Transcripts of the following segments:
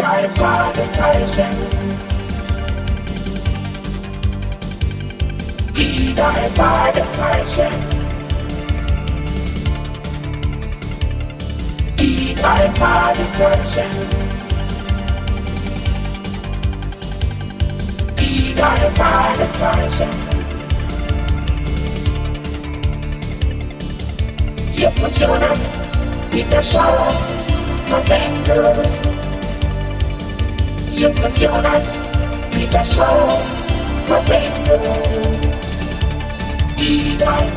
drei Fragezeichen. Die drei Fragezeichen. Die drei Fragezeichen. Die drei Fragezeichen. Justus Jonas, Peter Schauer, November. Justus Jonas, Peter Schauer, November. Die drei.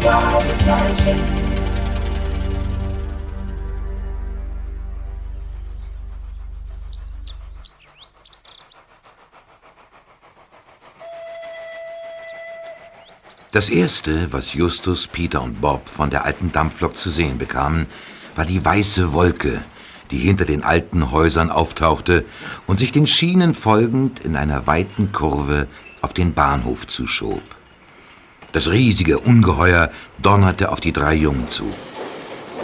Das erste, was Justus, Peter und Bob von der alten Dampflok zu sehen bekamen, war die weiße Wolke, die hinter den alten Häusern auftauchte und sich den Schienen folgend in einer weiten Kurve auf den Bahnhof zuschob. Das riesige Ungeheuer donnerte auf die drei Jungen zu.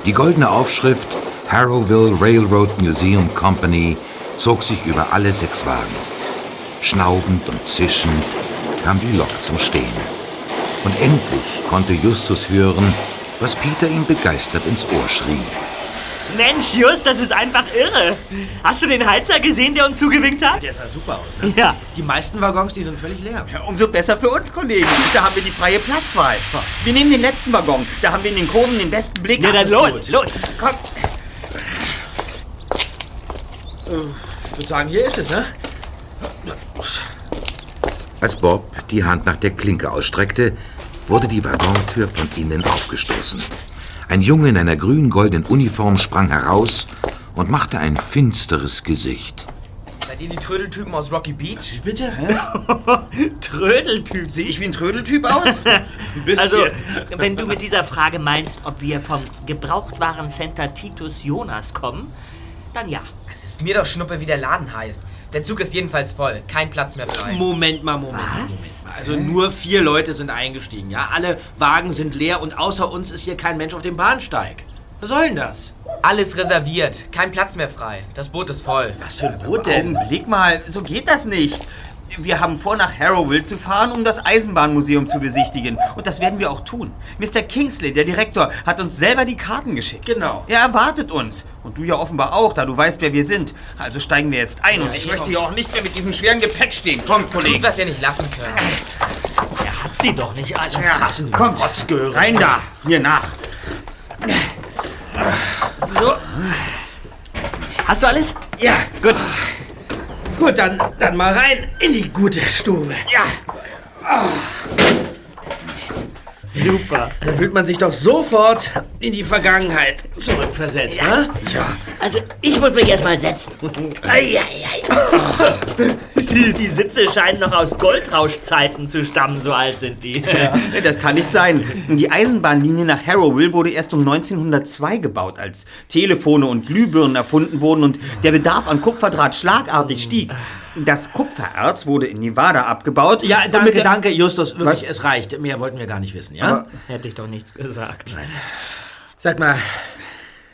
Die goldene Aufschrift Harrowville Railroad Museum Company zog sich über alle sechs Wagen. Schnaubend und zischend kam die Lok zum Stehen. Und endlich konnte Justus hören, was Peter ihm begeistert ins Ohr schrie. Mensch, Just, das ist einfach irre. Hast du den Heizer gesehen, der uns zugewinkt hat? Der sah super aus, ne? Ja. Die meisten Waggons, die sind völlig leer. Ja, umso besser für uns, Kollegen. Da haben wir die freie Platzwahl. Wir nehmen den letzten Waggon. Da haben wir in den Kurven den besten Blick. Na dann los, gut. los. Kommt. Ich würde sagen, hier ist es, ne? Als Bob die Hand nach der Klinke ausstreckte, wurde die Waggontür von innen aufgestoßen. Ein Junge in einer grün-goldenen Uniform sprang heraus und machte ein finsteres Gesicht. Seid ihr die Trödeltypen aus Rocky Beach? Bitte? Hä? Trödeltyp. Sehe ich wie ein Trödeltyp aus? Ein bisschen. Also, wenn du mit dieser Frage meinst, ob wir vom Gebrauchtwarencenter Titus Jonas kommen, dann ja. Es ist mir doch Schnuppe, wie der Laden heißt. Der Zug ist jedenfalls voll. Kein Platz mehr frei. Moment mal, Moment mal, Moment mal. Also nur vier Leute sind eingestiegen, ja? Alle Wagen sind leer und außer uns ist hier kein Mensch auf dem Bahnsteig. Was soll denn das? Alles reserviert. Kein Platz mehr frei. Das Boot ist voll. Was für ein Boot denn? Augenblick mal, so geht das nicht. Wir haben vor, nach Harrowville zu fahren, um das Eisenbahnmuseum zu besichtigen. Und das werden wir auch tun. Mr. Kingsley, der Direktor, hat uns selber die Karten geschickt. Genau. Er erwartet uns. Und du ja offenbar auch, da du weißt, wer wir sind. Also steigen wir jetzt ein. und ich ich möchte hier auch nicht mehr mit diesem schweren Gepäck stehen. Kommt, Gut, Kollegen. was ihr nicht lassen könnt. Er hat sie doch nicht alle. Ja, kommt, rein da. Mir nach. So. Hast du alles? Ja, gut. Gut, dann, dann mal rein in die gute Stube. Ja. Super. Da fühlt man sich doch sofort in die Vergangenheit zurückversetzt, ne? Also, ich muss mich erstmal setzen. Eieiei. Die, die Sitze scheinen noch aus Goldrauschzeiten zu stammen, so alt sind die. Das kann nicht sein. Die Eisenbahnlinie nach Harrowville wurde erst um 1902 gebaut, als Telefone und Glühbirnen erfunden wurden und der Bedarf an Kupferdraht schlagartig stieg. Das Kupfererz wurde in Nevada abgebaut. Ja, damit danke, der- danke, Justus. Wirklich, Was? es reicht. Mehr wollten wir gar nicht wissen, ja? Aber- Hätte ich doch nichts gesagt. Sag mal,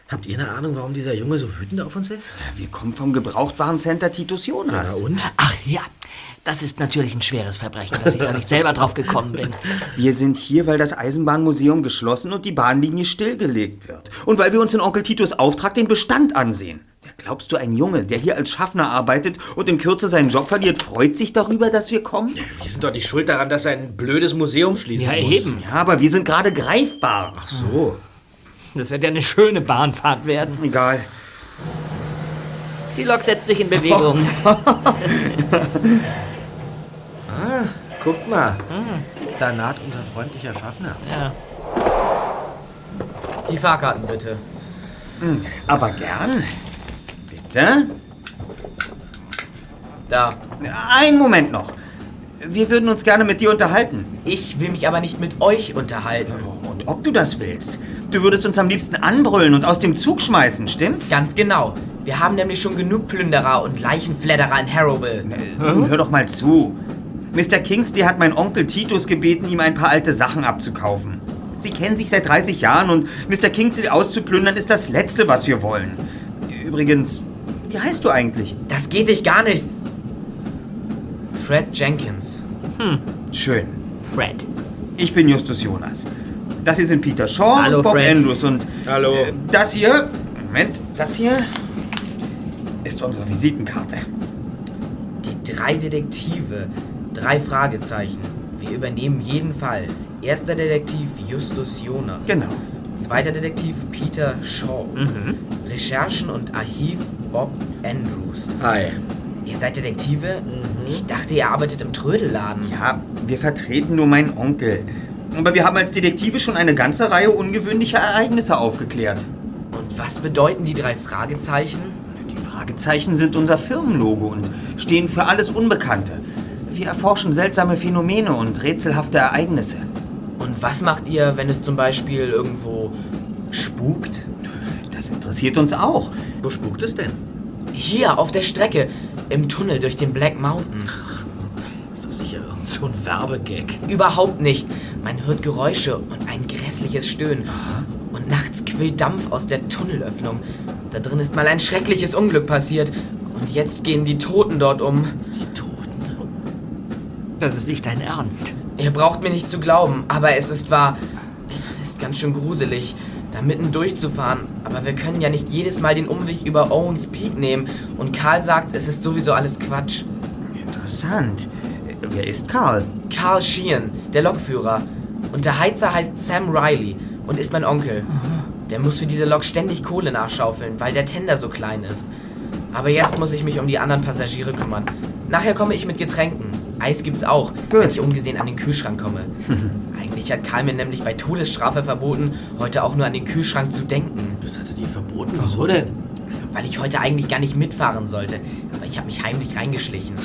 habt ihr eine Ahnung, warum dieser Junge so wütend auf uns ist? Wir kommen vom Gebrauchtwarencenter Titus Jonas. und? Ach ja, das ist natürlich ein schweres Verbrechen, dass ich da nicht selber drauf gekommen bin. Wir sind hier, weil das Eisenbahnmuseum geschlossen und die Bahnlinie stillgelegt wird. Und weil wir uns in Onkel Titus Auftrag den Bestand ansehen. Ja, Glaubst du, ein Junge, der hier als Schaffner arbeitet und in Kürze seinen Job verliert, freut sich darüber, dass wir kommen? Wir sind doch nicht schuld daran, dass ein blödes Museum schließen Ja, muss. eben. Ja, aber wir sind gerade greifbar. Ach so. Das wird ja eine schöne Bahnfahrt werden. Egal. Die Lok setzt sich in Bewegung. Guckt mal. Da naht unser freundlicher Schaffner. Ja. Die Fahrkarten bitte. Aber gern. Bitte? Da. Einen Moment noch. Wir würden uns gerne mit dir unterhalten. Ich will mich aber nicht mit euch unterhalten. Und ob du das willst. Du würdest uns am liebsten anbrüllen und aus dem Zug schmeißen, stimmt's? Ganz genau. Wir haben nämlich schon genug Plünderer und Leichenfledderer in Harrowville. Nun hör doch mal zu. Mr. Kingsley hat meinen Onkel Titus gebeten, ihm ein paar alte Sachen abzukaufen. Sie kennen sich seit 30 Jahren und Mr. Kingsley auszuplündern ist das Letzte, was wir wollen. Übrigens, Wie heißt du eigentlich? Das geht dich gar nichts. Fred Jenkins. Schön. Fred. Ich bin Justus Jonas. Das hier sind Peter Shaw Hallo, und Bob Fred. Andrews und Hallo. äh, das hier, Moment, das hier ist unsere Visitenkarte. Die drei Detektive. Drei Fragezeichen. Wir übernehmen jeden Fall. Erster Detektiv Justus Jonas. Genau. Zweiter Detektiv Peter Shaw. Recherchen und Archiv Bob Andrews. Hi. Ihr seid Detektive? Ich dachte, ihr arbeitet im Trödelladen. Ja, wir vertreten nur meinen Onkel. Aber wir haben als Detektive schon eine ganze Reihe ungewöhnlicher Ereignisse aufgeklärt. Und was bedeuten die drei Fragezeichen? Die Fragezeichen sind unser Firmenlogo und stehen für alles Unbekannte. Wir erforschen seltsame Phänomene und rätselhafte Ereignisse. Und was macht ihr, wenn es zum Beispiel irgendwo spukt? Das interessiert uns auch. Wo spukt es denn? Hier, auf der Strecke. Im Tunnel durch den Black Mountain. Ist doch sicher irgend so ein Werbegag. Überhaupt nicht. Man hört Geräusche und ein grässliches Stöhnen. Und nachts quillt Dampf aus der Tunnelöffnung. Da drin ist mal ein schreckliches Unglück passiert. Und jetzt gehen die Toten dort um. Das ist nicht dein Ernst. Ihr braucht mir nicht zu glauben, aber es ist wahr. Ist ganz schön gruselig, da mitten durchzufahren. Aber wir können ja nicht jedes Mal den Umweg über Owens Peak nehmen. Und Karl sagt, es ist sowieso alles Quatsch. Interessant. Wer ist Karl? Carl Sheehan, der Lokführer. Und der Heizer heißt Sam Riley und ist mein Onkel. Der muss für diese Lok ständig Kohle nachschaufeln, weil der Tender so klein ist. Aber jetzt muss ich mich um die anderen Passagiere kümmern. Nachher komme ich mit Getränken. Eis gibt's auch, wenn ich ungesehen an den Kühlschrank komme. Eigentlich hat Karl mir nämlich bei Todesstrafe verboten, heute auch nur an den Kühlschrank zu denken. Das hattet ihr verboten. Wieso denn? Weil ich heute eigentlich gar nicht mitfahren sollte. Aber ich habe mich heimlich reingeschlichen.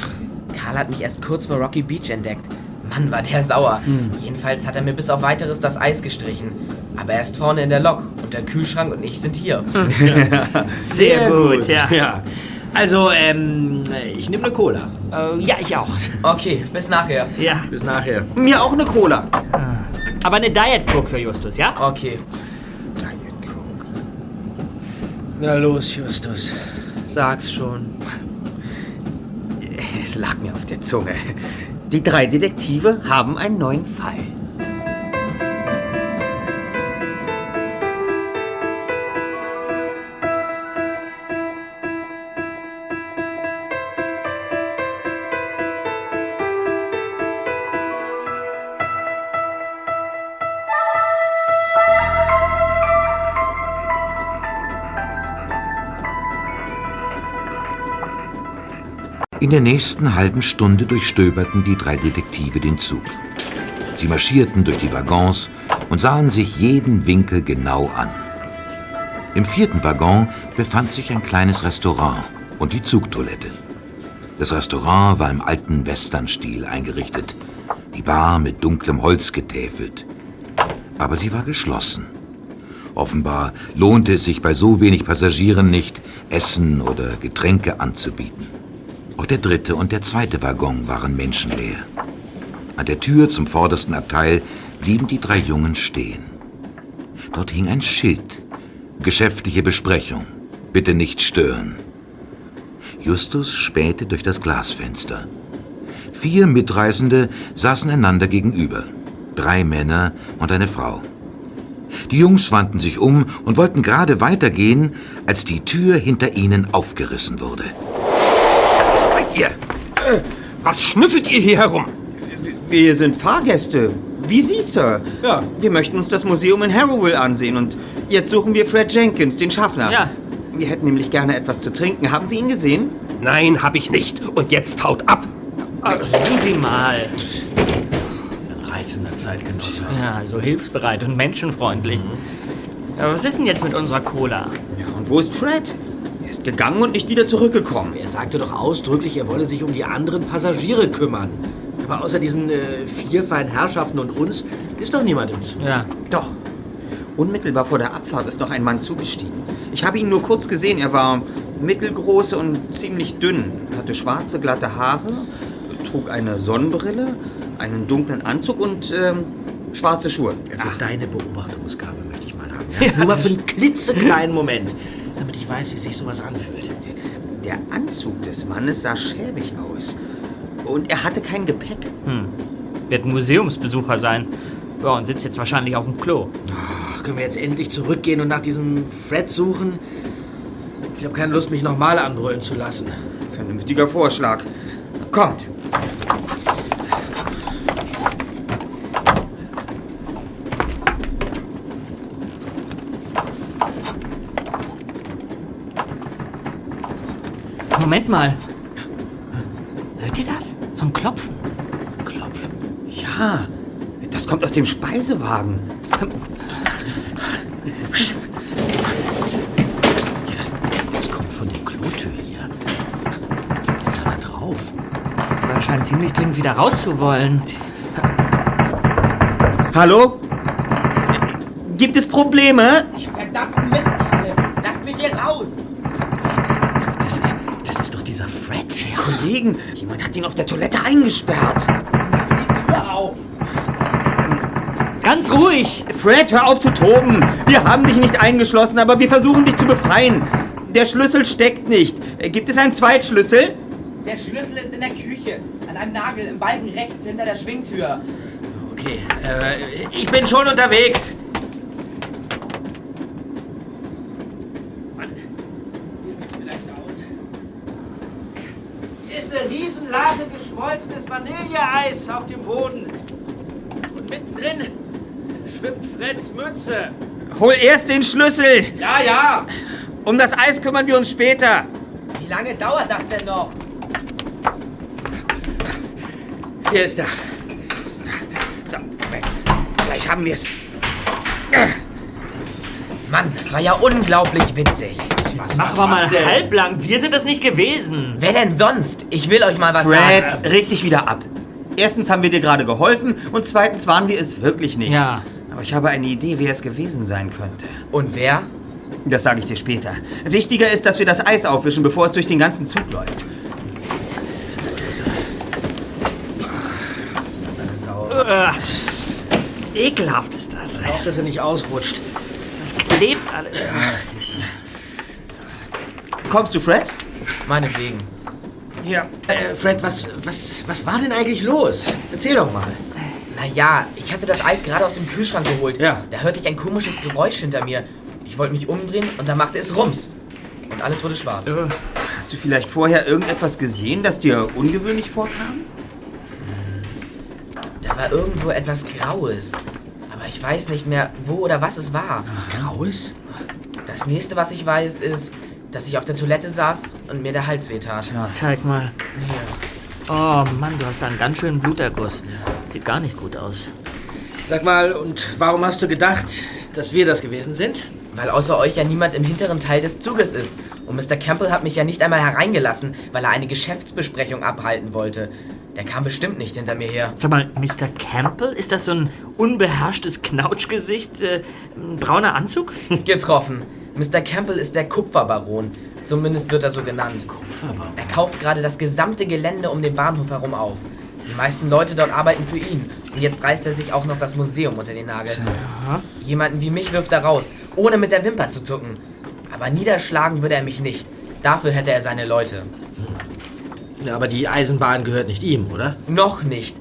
Karl hat mich erst kurz vor Rocky Beach entdeckt. Mann, war der sauer. Jedenfalls hat er mir bis auf weiteres das Eis gestrichen. Aber er ist vorne in der Lok und der Kühlschrank und ich sind hier. Sehr, gut, ja. ja. Also, ähm, ich nehme eine Cola. Äh, ja, ich auch. Okay, bis nachher. Ja. Bis nachher. Mir auch eine Cola. Aber eine Diet Coke für Justus, ja? Okay. Diet Coke. Na los, Justus. Sag's schon. Es lag mir auf der Zunge. Die drei Detektive haben einen neuen Fall. In der nächsten halben Stunde durchstöberten die drei Detektive den Zug. Sie marschierten durch die Waggons und sahen sich jeden Winkel genau an. Im vierten Waggon befand sich ein kleines Restaurant und die Zugtoilette. Das Restaurant war im alten Westernstil eingerichtet, die Bar mit dunklem Holz getäfelt. Aber sie war geschlossen. Offenbar lohnte es sich bei so wenig Passagieren nicht, Essen oder Getränke anzubieten. Der dritte und der zweite Waggon waren menschenleer. An der Tür zum vordersten Abteil blieben die drei Jungen stehen. Dort hing ein Schild. Geschäftliche Besprechung. Bitte nicht stören. Justus spähte durch das Glasfenster. Vier Mitreisende saßen einander gegenüber. Drei Männer und eine Frau. Die Jungs wandten sich um und wollten gerade weitergehen, als die Tür hinter ihnen aufgerissen wurde. Seid ihr? Was schnüffelt ihr hier herum? Wir sind Fahrgäste. Wie Sie, Sir. Ja. Wir möchten uns das Museum in Harrowville ansehen und jetzt suchen wir Fred Jenkins, den Schaffner. Ja. Wir hätten nämlich gerne etwas zu trinken. Haben Sie ihn gesehen? Nein, hab ich nicht. Und jetzt haut ab. Ruhen Sie mal. Das ist ein reizender Zeitgenosse. Ja, so hilfsbereit und menschenfreundlich. Ja, was ist denn jetzt mit unserer Cola? Ja, und wo ist Fred? Er ist gegangen und nicht wieder zurückgekommen. Er sagte doch ausdrücklich, er wolle sich um die anderen Passagiere kümmern. Aber außer diesen äh, vier feinen Herrschaften und uns ist doch niemand im Zug. Ja. Doch. Unmittelbar vor der Abfahrt ist noch ein Mann zugestiegen. Ich habe ihn nur kurz gesehen. Er war mittelgroß und ziemlich dünn, hatte schwarze, glatte Haare, trug eine Sonnenbrille, einen dunklen Anzug und ähm, schwarze Schuhe. Also deine Beobachtungsgabe möchte ich mal haben. Ja? Nur mal für einen klitzekleinen Moment, damit ich weiß, wie sich sowas anfühlt. Der Anzug des Mannes sah schäbig aus. Und er hatte kein Gepäck. Wird ein Museumsbesucher sein. Ja, und sitzt jetzt wahrscheinlich auf dem Klo. Ach, können wir jetzt endlich zurückgehen und nach diesem Fred suchen? Ich habe keine Lust, mich nochmal anbrüllen zu lassen. Vernünftiger Vorschlag. Kommt. Moment mal. Hört ihr das? So ein Klopfen. Klopfen. Ja, das kommt aus dem Speisewagen. Ja, das, das kommt von der Klotür hier. Da ist einer drauf. Aber er scheint ziemlich dringend wieder rauszuwollen. Hallo? Gibt es Probleme? Verdammten Mistkerle! Lasst mich hier raus! Dieser Fred. Kollegen, jemand hat ihn auf der Toilette eingesperrt. Die Tür auf! Ganz ruhig! Fred, hör auf zu toben. Wir haben dich nicht eingeschlossen, aber wir versuchen dich zu befreien. Der Schlüssel steckt nicht. Gibt es einen Zweitschlüssel? Der Schlüssel ist in der Küche, an einem Nagel im Balken rechts hinter der Schwingtür. Okay, äh, ich bin schon unterwegs. Mann, hier sieht's vielleicht aus. Hier ist eine Riesenlage geschmolzenes Vanilleeis auf dem Boden. Und mittendrin schwimmt Freds Mütze. Hol erst den Schlüssel. Ja, ja. Um das Eis kümmern wir uns später. Wie lange dauert das denn noch? Hier ist er. So, Moment. Gleich haben wir es. Mann, das war ja unglaublich witzig. Mach aber mal halblang. Wir sind das nicht gewesen. Wer denn sonst? Ich will euch mal was sagen. Fred, reg dich wieder ab. Erstens haben wir dir gerade geholfen und zweitens waren wir es wirklich nicht. Ja. Aber ich habe eine Idee, wer es gewesen sein könnte. Und wer? Das sage ich dir später. Wichtiger ist, dass wir das Eis aufwischen, bevor es durch den ganzen Zug läuft. Das ist eine Sau. Ekelhaft ist das. Auch, dass er nicht ausrutscht. Das klebt alles. Kommst du, Fred? Meinetwegen. Hier. Äh, Fred, was, was, was war denn eigentlich los? Erzähl doch mal. Naja, ich hatte das Eis gerade aus dem Kühlschrank geholt. Ja. Da hörte ich ein komisches Geräusch hinter mir. Ich wollte mich umdrehen und da machte es Rums. Und alles wurde schwarz. Hast du vielleicht vorher irgendetwas gesehen, das dir ungewöhnlich vorkam? Da war irgendwo etwas Graues. Aber ich weiß nicht mehr, wo oder was es war. Graues? Das nächste, was ich weiß, ist, dass ich auf der Toilette saß und mir der Hals wehtat. Zeig mal. Hier. Oh Mann, du hast da einen ganz schönen Bluterguss. Sieht gar nicht gut aus. Sag mal, und warum hast du gedacht, dass wir das gewesen sind? Weil außer euch ja niemand im hinteren Teil des Zuges ist. Und Mr. Campbell hat mich ja nicht einmal hereingelassen, weil er eine Geschäftsbesprechung abhalten wollte. Der kam bestimmt nicht hinter mir her. Sag mal, Mr. Campbell, ist das so ein unbeherrschtes Knautschgesicht? Äh, ein brauner Anzug? Getroffen. Mr. Campbell ist der Kupferbaron. Zumindest wird er so genannt. Kupferbaum. Er kauft gerade das gesamte Gelände um den Bahnhof herum auf. Die meisten Leute dort arbeiten für ihn. Und jetzt reißt er sich auch noch das Museum unter den Nagel. Jemanden wie mich wirft er raus, ohne mit der Wimper zu zucken. Aber niederschlagen würde er mich nicht. Dafür hätte er seine Leute. Ja, aber die Eisenbahn gehört nicht ihm, oder? Noch nicht.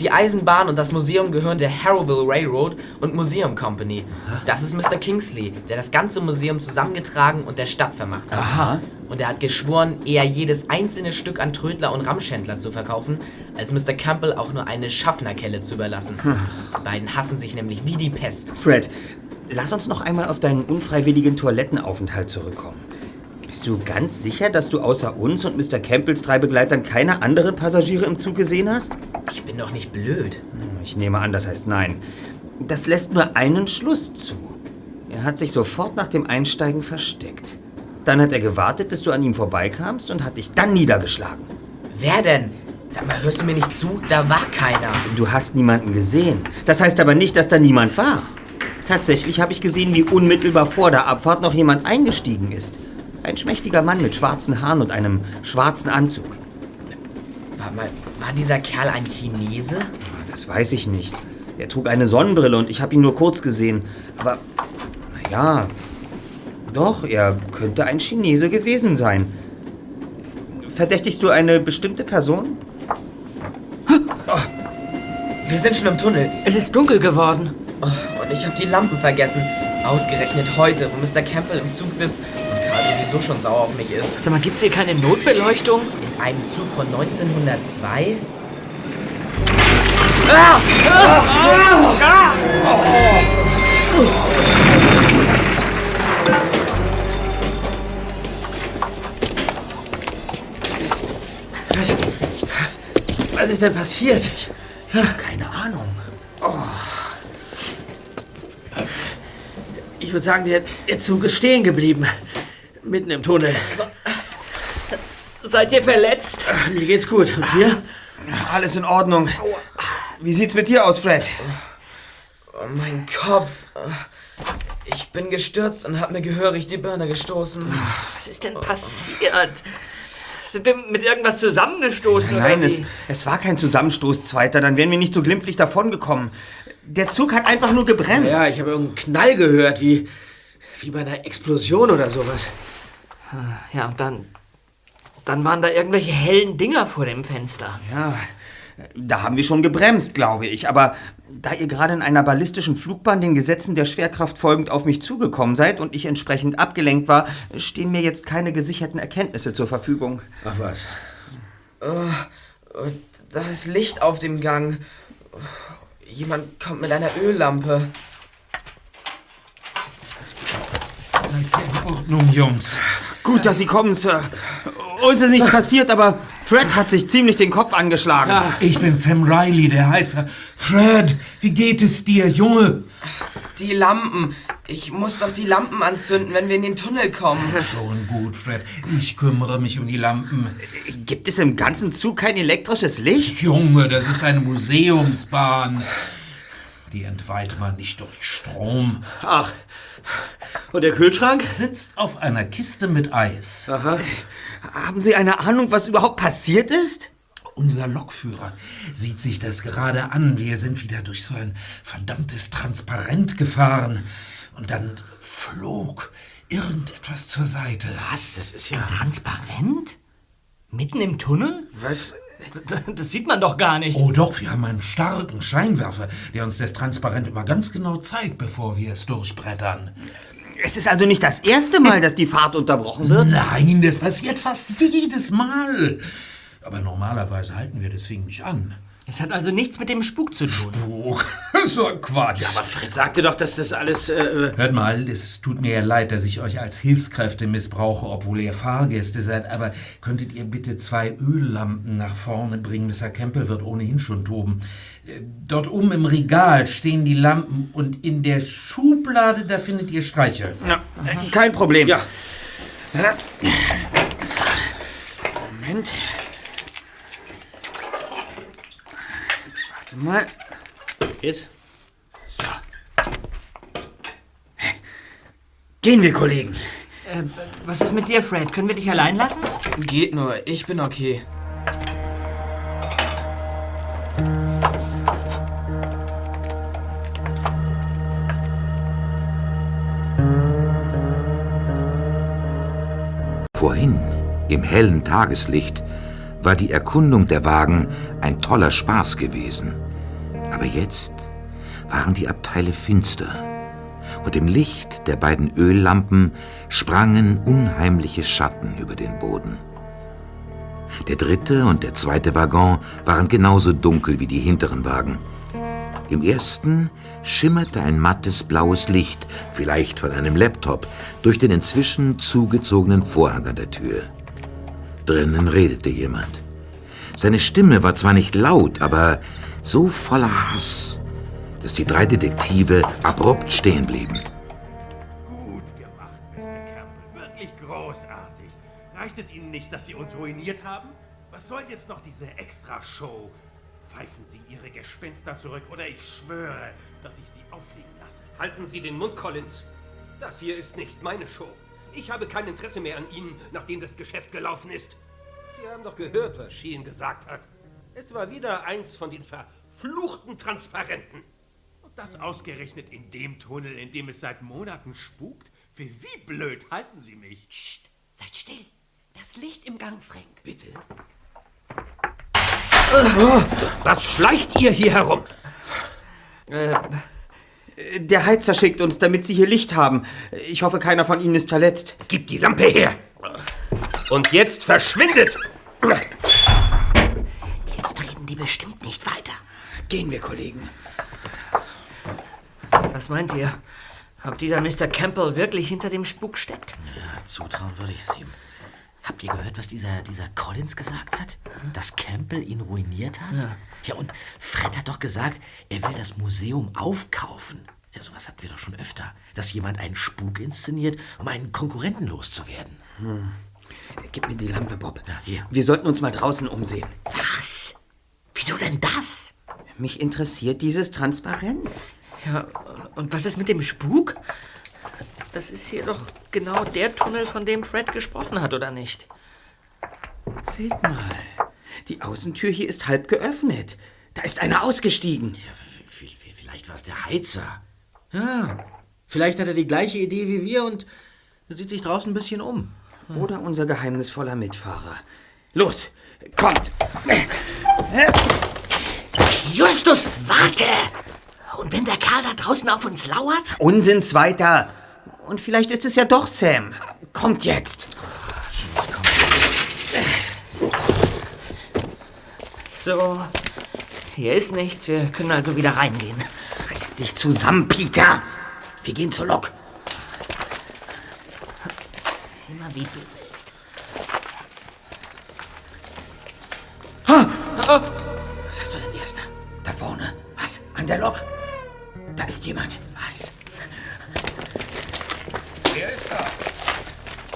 Die Eisenbahn und das Museum gehören der Harrowville Railroad und Museum Company. Das ist Mr. Kingsley, der das ganze Museum zusammengetragen und der Stadt vermacht hat. Aha. Und er hat geschworen, eher jedes einzelne Stück an Trödler und Ramschhändler zu verkaufen, als Mr. Campbell auch nur eine Schaffnerkelle zu überlassen. Die beiden hassen sich nämlich wie die Pest. Fred, lass uns noch einmal auf deinen unfreiwilligen Toilettenaufenthalt zurückkommen. Bist du ganz sicher, dass du außer uns und Mr. Campbells drei Begleitern keine anderen Passagiere im Zug gesehen hast? Ich bin doch nicht blöd. Ich nehme an, das heißt nein. Das lässt nur einen Schluss zu. Er hat sich sofort nach dem Einsteigen versteckt. Dann hat er gewartet, bis du an ihm vorbeikamst und hat dich dann niedergeschlagen. Wer denn? Sag mal, hörst du mir nicht zu? Da war keiner. Du hast niemanden gesehen. Das heißt aber nicht, dass da niemand war. Tatsächlich habe ich gesehen, wie unmittelbar vor der Abfahrt noch jemand eingestiegen ist. Ein schmächtiger Mann mit schwarzen Haaren und einem schwarzen Anzug. Warte mal, war dieser Kerl ein Chinese? Das weiß ich nicht. Er trug eine Sonnenbrille und ich habe ihn nur kurz gesehen. Aber, naja, doch, er könnte ein Chinese gewesen sein. Verdächtigst du eine bestimmte Person? Wir sind schon im Tunnel. Es ist dunkel geworden. Oh, und ich habe die Lampen vergessen. Ausgerechnet heute, wo Mr. Campbell im Zug sitzt Karl sowieso schon sauer auf mich ist. Sag mal, gibt's hier keine Notbeleuchtung? In einem Zug von 1902? Was, was ist denn passiert? Keine Ahnung. Ich würde sagen, der, der Zug ist stehen geblieben. Mitten im Tunnel. Seid ihr verletzt? Mir geht's gut. Und dir? Alles in Ordnung. Wie sieht's mit dir aus, Fred? Oh, mein Kopf. Ich bin gestürzt und habe mir gehörig die Birne gestoßen. Was ist denn passiert? Sind wir mit irgendwas zusammengestoßen? oder Nein, es, es war kein Zusammenstoß, Zweiter. Dann wären wir nicht so glimpflich davongekommen. Der Zug hat einfach nur gebremst. Ja, ich habe irgendeinen Knall gehört, wie, wie bei einer Explosion oder sowas. Ja, und dann. Dann waren da irgendwelche hellen Dinger vor dem Fenster. Ja, da haben wir schon gebremst, glaube ich. Aber da ihr gerade in einer ballistischen Flugbahn den Gesetzen der Schwerkraft folgend auf mich zugekommen seid und ich entsprechend abgelenkt war, stehen mir jetzt keine gesicherten Erkenntnisse zur Verfügung. Ach was. Und da ist Licht auf dem Gang. Jemand kommt mit einer Öllampe. Ordnung, Jungs. Gut, dass Sie kommen, Sir. Uns ist nichts passiert, aber Fred hat sich ziemlich den Kopf angeschlagen. Ich bin Sam Riley, der Heizer. Fred, wie geht es dir, Junge? Die Lampen. Ich muss doch die Lampen anzünden, wenn wir in den Tunnel kommen. Schon gut, Fred. Ich kümmere mich um die Lampen. Gibt es im ganzen Zug kein elektrisches Licht? Junge, das ist eine Museumsbahn. Die entweiht man nicht durch Strom. Ach. Und der Kühlschrank? Sitzt auf einer Kiste mit Eis. Aha. Haben Sie eine Ahnung, was überhaupt passiert ist? Unser Lokführer sieht sich das gerade an. Wir sind wieder durch so ein verdammtes Transparent gefahren. Und dann flog irgendetwas zur Seite. Was? Das ist ja. Transparent? Mitten im Tunnel? Was? Das sieht man doch gar nicht. Oh doch, wir haben einen starken Scheinwerfer, der uns das Transparent immer ganz genau zeigt, bevor wir es durchbrettern. Es ist also nicht das erste Mal, dass die Fahrt unterbrochen wird? Nein, das passiert fast jedes Mal. Aber normalerweise halten wir deswegen nicht an. Es hat also nichts mit dem Spuk zu tun. Oh, so ein Quatsch. Aber Fred sagte doch, dass das alles. Äh, Hört mal, es tut mir ja leid, dass ich euch als Hilfskräfte missbrauche, obwohl ihr Fahrgäste seid, aber könntet ihr bitte zwei Öllampen nach vorne bringen? Mr. Campbell wird ohnehin schon toben. Äh, Dort oben im Regal stehen die Lampen und in der Schublade, da findet ihr Streichhölzer. Ja, kein Problem. ja. Moment. Mal. Jetzt? So. Gehen wir, Kollegen. Äh, was ist mit dir, Fred? Können wir dich allein lassen? Geht nur, ich bin okay. Vorhin, im hellen Tageslicht, war die Erkundung der Wagen ein toller Spaß gewesen. Aber jetzt waren die Abteile finster, und im Licht der beiden Öllampen sprangen unheimliche Schatten über den Boden. Der dritte und der zweite Waggon waren genauso dunkel wie die hinteren Wagen. Im ersten schimmerte ein mattes blaues Licht, vielleicht von einem Laptop, durch den inzwischen zugezogenen Vorhang an der Tür. Drinnen redete jemand. Seine Stimme war zwar nicht laut, aber so voller Hass, dass die drei Detektive abrupt stehen blieben. Gut gemacht, Mr. Campbell. Wirklich großartig. Reicht es Ihnen nicht, dass Sie uns ruiniert haben? Was soll jetzt noch diese Extra-Show? Pfeifen Sie Ihre Gespenster zurück oder ich schwöre, dass ich Sie auffliegen lasse. Halten Sie den Mund, Collins. Das hier ist nicht meine Show. Ich habe kein Interesse mehr an Ihnen, nachdem das Geschäft gelaufen ist. Sie haben doch gehört, was Sheehan gesagt hat. Es war wieder eins von den verfluchten Transparenten. Und das ausgerechnet in dem Tunnel, in dem es seit Monaten spukt? Für wie blöd halten Sie mich? Psst, seid still. Das Licht im Gang, Frank. Bitte? Was schleicht ihr hier herum? Äh, Der Heizer schickt uns, damit Sie hier Licht haben. Ich hoffe, keiner von Ihnen ist verletzt. Gib die Lampe her. Und jetzt verschwindet. jetzt reden die bestimmt nicht weiter. Gehen wir, Kollegen. Was meint ihr? Ob dieser Mr. Campbell wirklich hinter dem Spuk steckt? Ja, zutrauen würde ich es ihm. Habt ihr gehört, was dieser, dieser Collins gesagt hat? Dass Campbell ihn ruiniert hat? Ja. ja, und Fred hat doch gesagt, er will das Museum aufkaufen. Ja, sowas hatten wir doch schon öfter. Dass jemand einen Spuk inszeniert, um einen Konkurrenten loszuwerden. Hm. Gib mir die Lampe, Bob. Ja, hier. Wir sollten uns mal draußen umsehen. Was? Wieso denn das? Mich interessiert dieses Transparent. Ja, und was ist mit dem Spuk? Das ist hier doch genau der Tunnel, von dem Fred gesprochen hat, oder nicht? Seht mal. Die Außentür hier ist halb geöffnet. Da ist einer ausgestiegen. Ja, vielleicht war es der Heizer. Ja, vielleicht hat er die gleiche Idee wie wir und sieht sich draußen ein bisschen um. Oder unser geheimnisvoller Mitfahrer. Los, kommt! Justus, warte! Und wenn der Kerl da draußen auf uns lauert? Unsinns weiter! Und vielleicht ist es ja doch Sam. Kommt jetzt! So, hier ist nichts. Wir können also wieder reingehen. Reiß dich zusammen, Peter! Wir gehen zur Lok. Immer wie du willst. Ha! Oh. An der Lok? Da ist jemand. Was? Wer ist da?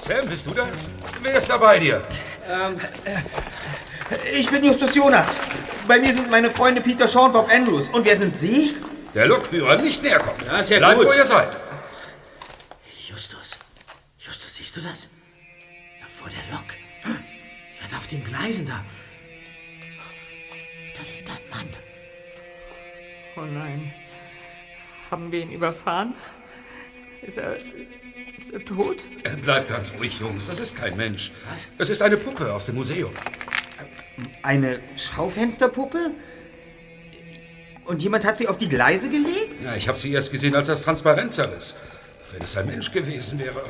Sam, bist du das? Wer ist da bei dir? Ähm, äh, ich bin Justus Jonas. Bei mir sind meine Freunde Peter Shaw und Bob Andrews. Und wer sind Sie? Der Lokführer, nicht näher kommen. Ja, ist ja Bleibt, gut. wo ihr seid. Wir ihn überfahren? Ist er. Ist er tot? Äh, Bleibt ganz ruhig, Jungs. Das ist kein Mensch. Was? Es ist eine Puppe aus dem Museum. Eine Schaufensterpuppe? Und jemand hat sie auf die Gleise gelegt? Ja, ich habe sie erst gesehen, als das Transparent zerriss. Wenn es ein Mensch gewesen wäre.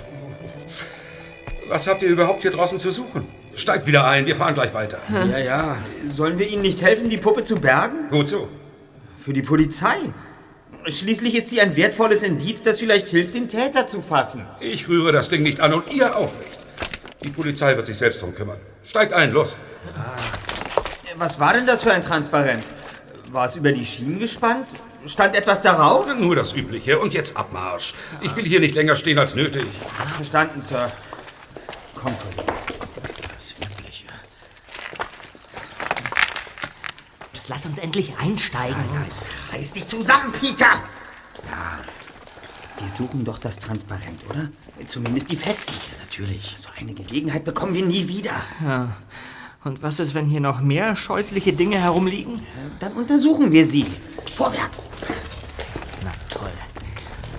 Was habt ihr überhaupt hier draußen zu suchen? Steigt wieder ein, wir fahren gleich weiter. Ja, ja. Sollen wir Ihnen nicht helfen, die Puppe zu bergen? Gut so. Für die Polizei. Schließlich ist sie ein wertvolles Indiz, das vielleicht hilft, den Täter zu fassen. Ich rühre das Ding nicht an und ihr auch nicht. Die Polizei wird sich selbst drum kümmern. Steigt ein, los. Was war denn das für ein Transparent? War es über die Schienen gespannt? Stand etwas darauf? Nur das Übliche. Und jetzt Abmarsch. Ich will hier nicht länger stehen als nötig. Verstanden, Sir. Komm, Kollege. Das Übliche. Jetzt lass uns endlich einsteigen. Reiß dich zusammen, Peter! Ja. Wir suchen doch das Transparent, oder? Zumindest die Fetzen. Ja, natürlich. So eine Gelegenheit bekommen wir nie wieder. Ja. Und was ist, wenn hier noch mehr scheußliche Dinge herumliegen? Dann untersuchen wir sie. Vorwärts! Na toll.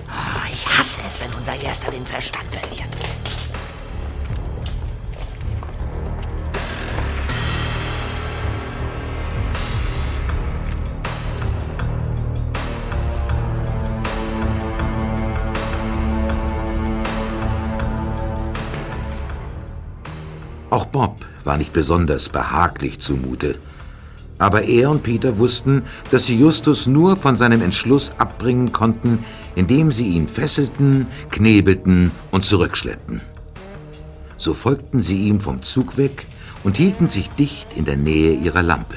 Ah, ich hasse es, wenn unser Erster den Verstand verliert. Auch Bob war nicht besonders behaglich zumute. Aber er und Peter wussten, dass sie Justus nur von seinem Entschluss abbringen konnten, indem sie ihn fesselten, knebelten und zurückschleppten. So folgten sie ihm vom Zug weg und hielten sich dicht in der Nähe ihrer Lampe.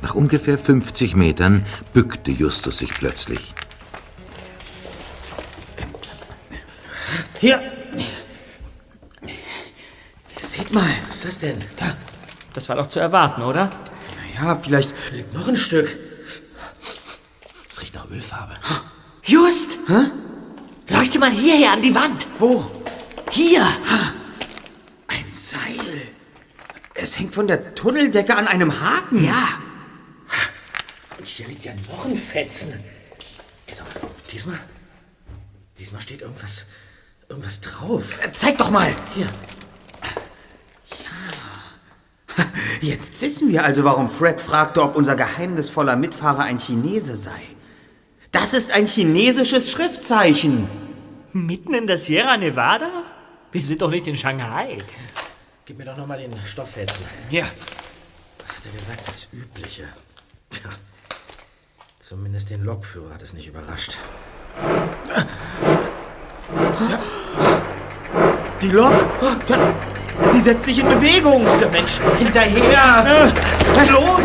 Nach ungefähr 50 Metern bückte Justus sich plötzlich. Hier! Seht mal! Was ist das denn? Da! Das war doch zu erwarten, oder? Ja, vielleicht Liegt noch ein Stück. Es riecht nach Ölfarbe. Just! Hä? Leuchte mal hierher an die Wand. Wo? Hier! Ein Seil. Es hängt von der Tunneldecke an einem Haken. Ja. Und hier liegt ja noch ein Fetzen. Also, diesmal. Diesmal steht irgendwas. irgendwas drauf. Zeig doch mal! Hier. Jetzt wissen wir also, warum Fred fragte, ob unser geheimnisvoller Mitfahrer ein Chinese sei. Das ist ein chinesisches Schriftzeichen. Mitten in der Sierra Nevada? Wir sind doch nicht in Shanghai. Gib mir doch noch mal den Stofffetzen. Ja. Was hat er gesagt? Das Übliche. Tja. Zumindest den Lokführer hat es nicht überrascht. Die Lok? Sie setzt sich in Bewegung. Der Mensch, hinterher! Los!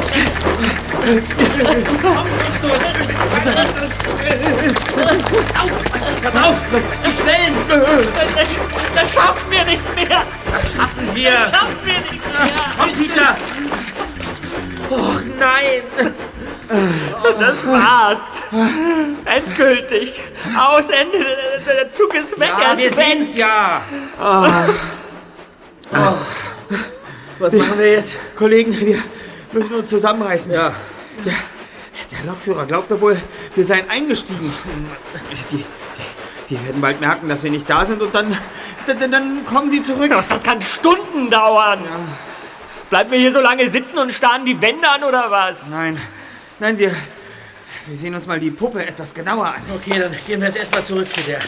Pass auf! Die Schnellen! Das, das schaffen wir nicht mehr. Das schaffen wir! Das schaffen wir nicht mehr. Komm, Peter! Och nein. Das war's. Endgültig. Aus Ende. Der Zug ist weg. Ja, wir sehen's ja! Was machen wir jetzt? Kollegen, wir müssen uns zusammenreißen. Ja. Der, der Lokführer glaubt doch wohl, wir seien eingestiegen. Die, die, die werden bald merken, dass wir nicht da sind und dann, dann, dann kommen sie zurück. Das kann Stunden dauern. Bleiben wir hier so lange sitzen und starren die Wände an oder was? Nein, nein, wir, wir sehen uns mal die Puppe etwas genauer an. Okay, dann gehen wir jetzt erstmal zurück zu der.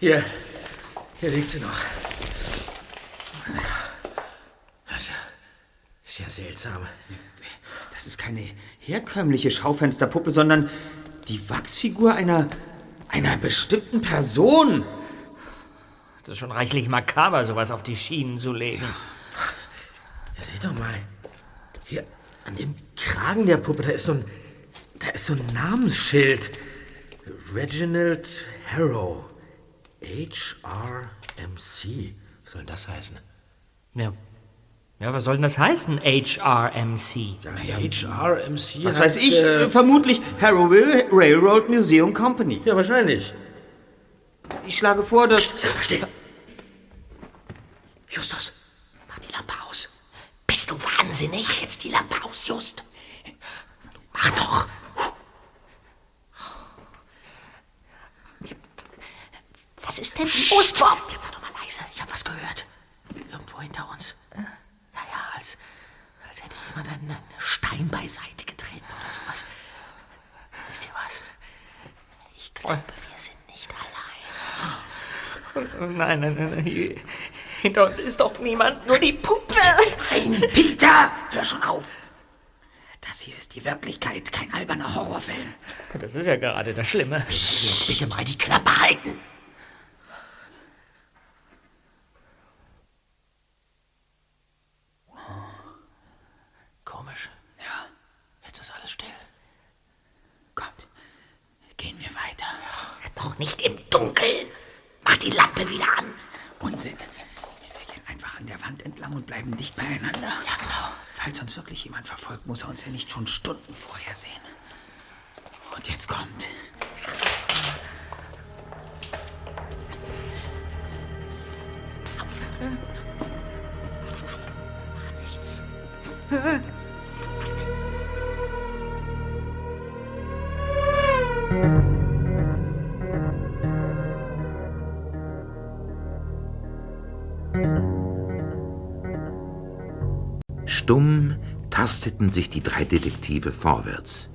Hier. Hier liegt sie noch. Das ist ja seltsam. Das ist keine herkömmliche Schaufensterpuppe, sondern die Wachsfigur einer, einer bestimmten Person. Das ist schon reichlich makaber, sowas auf die Schienen zu legen. Ja, seht doch mal. Hier an dem Kragen der Puppe, da ist so ein. Da ist so ein Namensschild. Reginald Harrow. HRMC. Was soll denn das heißen? Ja. Ja, was soll denn das heißen, HRMC? HRMC. Was heißt, weiß ich? Äh, Vermutlich Harrowville Railroad Museum Company. ja, wahrscheinlich. Ich schlage vor, dass... Sag mal still. Justus, mach die Lampe aus. Bist du wahnsinnig? Jetzt die Lampe aus, Just. Mach doch. Los, Bob? Jetzt sei doch mal leise. Ich hab was gehört. Irgendwo hinter uns. Ja, ja, als, als hätte jemand einen, einen Stein beiseite getreten oder sowas. Wisst ihr was? Ich glaube, wir sind nicht allein. Nein, nein, nein, nein. Hinter uns ist doch niemand, nur die Puppe. Nein, Peter, hör schon auf. Das hier ist die Wirklichkeit, kein alberner Horrorfilm. Das ist ja gerade das Schlimme. Jetzt bitte mal die Klappe halten. Drei Detektive vorwärts.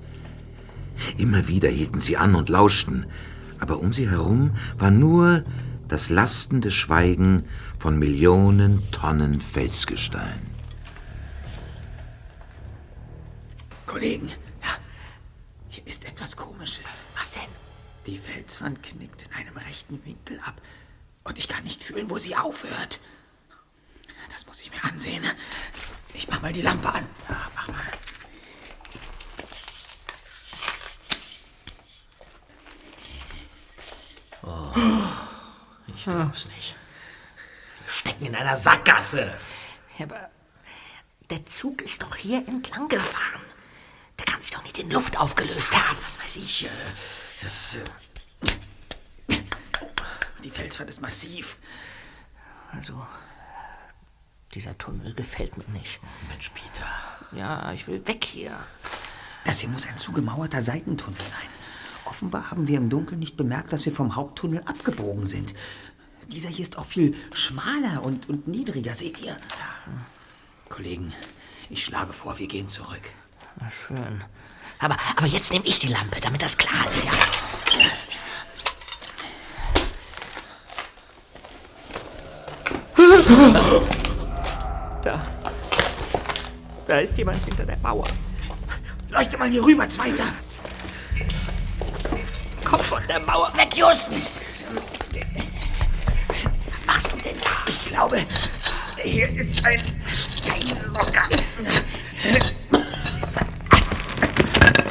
Immer wieder hielten sie an und lauschten, aber um sie herum war nur das lastende Schweigen von Millionen Tonnen Felsgestein. Kollegen, ja, hier ist etwas Komisches. Was denn? Die Felswand knickt in einem rechten Winkel ab und ich kann nicht fühlen, wo sie aufhört. Das muss ich mir ansehen. Ich mach mal die Lampe an. Ja, mach mal. Ich glaub's nicht. Wir stecken in einer Sackgasse. Aber der Zug ist doch hier entlang gefahren. Der kann sich doch nicht in Luft aufgelöst haben. Was weiß ich. äh, Das. äh, Die Felswand ist massiv. Also, dieser Tunnel gefällt mir nicht. Mensch, Peter. Ja, ich will weg hier. Das hier muss ein zugemauerter Seitentunnel sein. Offenbar haben wir im Dunkeln nicht bemerkt, dass wir vom Haupttunnel abgebogen sind. dieser hier ist auch viel schmaler und, und niedriger, seht ihr? Kollegen, ich schlage vor, wir gehen zurück. Na schön. Aber, aber jetzt nehme ich die Lampe, damit das klar ist, ja. Da. Da ist jemand hinter der Mauer. Leuchte mal hier rüber, Zweiter. Kopf von der Mauer. Weg, Just! Was machst du denn da? Ich glaube, hier ist ein Steinlocker.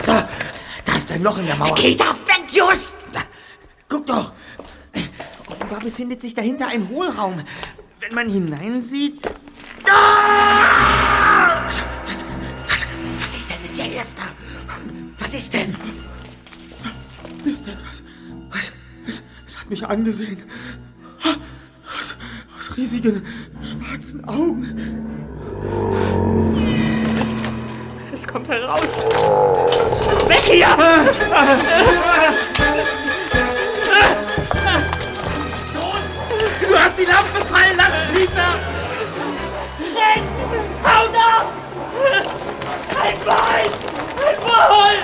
So, da ist ein Loch in der Mauer. Geh da weg, Just! Guck doch. Offenbar befindet sich dahinter ein Hohlraum. Wenn man hineinsieht. Ah! Was, was ist denn mit dir, Erster? Was ist denn? Ist etwas. Was? Es, es hat mich angesehen. Aus, aus riesigen schwarzen Augen. Es kommt heraus. Weg hier! Du hast die Lampe fallen lassen, Peter! Rennt! Haut ab! Ein Bein! Ein Wohl!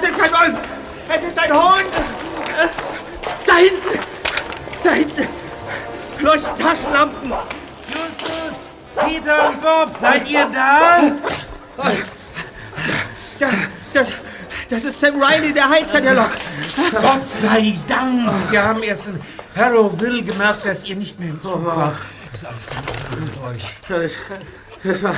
Das, ist kein Wolf! Es ist ein Hund! Da hinten! Da hinten! Leuchten Taschenlampen! Justus, Peter und Bob, seid ihr da? Ja, das, das ist Sam Riley, der Heizer der Lok. Gott sei Dank. Wir haben erst in Harrowville gemerkt, dass ihr nicht mehr im Zug wart. Das ist alles Ordnung mit euch. Das, das, war,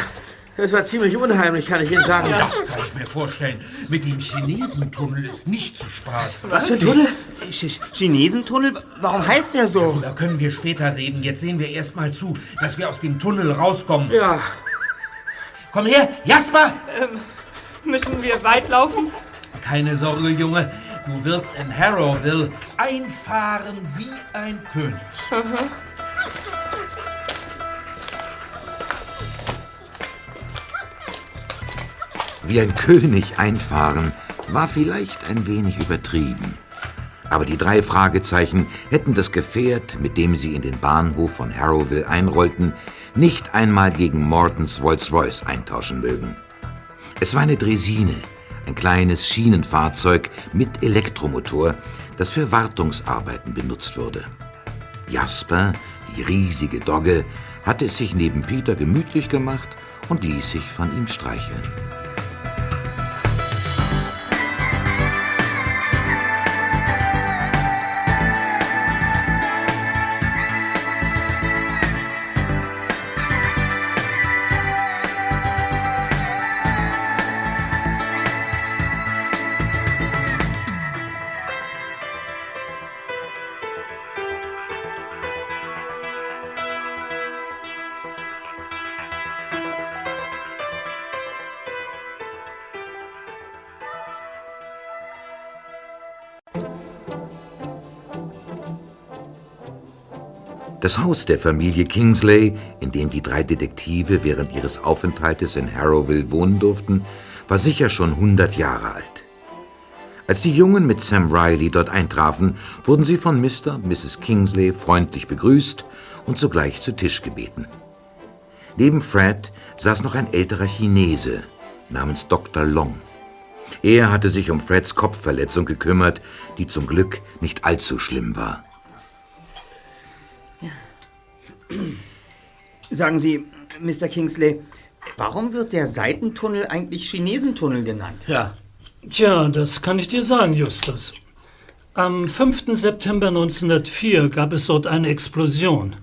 das war ziemlich unheimlich, kann ich Ihnen sagen. Das kann ich mir vorstellen. Mit dem Chinesentunnel ist nicht zu spaßen. Was für ein Tunnel? Ch Chinesentunnel? Warum heißt der so? Da können wir später reden. Jetzt sehen wir erst mal zu, dass wir aus dem Tunnel rauskommen. Ja. Komm her, Jasper! Müssen wir weit laufen? Keine Sorge, Junge. Du wirst in Harrowville einfahren wie ein König. Wie ein König einfahren war vielleicht ein wenig übertrieben. Aber die drei Fragezeichen hätten das Gefährt, mit dem sie in den Bahnhof von Harrowville einrollten, nicht einmal gegen Mortons Rolls-Royce eintauschen mögen. Es war eine Dresine, ein kleines Schienenfahrzeug mit Elektromotor, das für Wartungsarbeiten benutzt wurde. Jasper, die riesige Dogge, hatte es sich neben Peter gemütlich gemacht und ließ sich von ihm streicheln. Das Haus der Familie Kingsley, in dem die drei Detektive während ihres Aufenthaltes in Harrowville wohnen durften, war sicher schon 100 Jahre alt. Als die Jungen mit Sam Riley dort eintrafen, wurden sie von Mr. und Mrs. Kingsley freundlich begrüßt und sogleich zu Tisch gebeten. Neben Fred saß noch ein älterer Chinese namens Dr. Long. Er hatte sich um Freds Kopfverletzung gekümmert, die zum Glück nicht allzu schlimm war. Sagen Sie, Mr. Kingsley, warum wird der Seitentunnel eigentlich Chinesentunnel genannt? Ja. Tja, das kann ich dir sagen, Justus. Am 5. September 1904 gab es dort eine Explosion.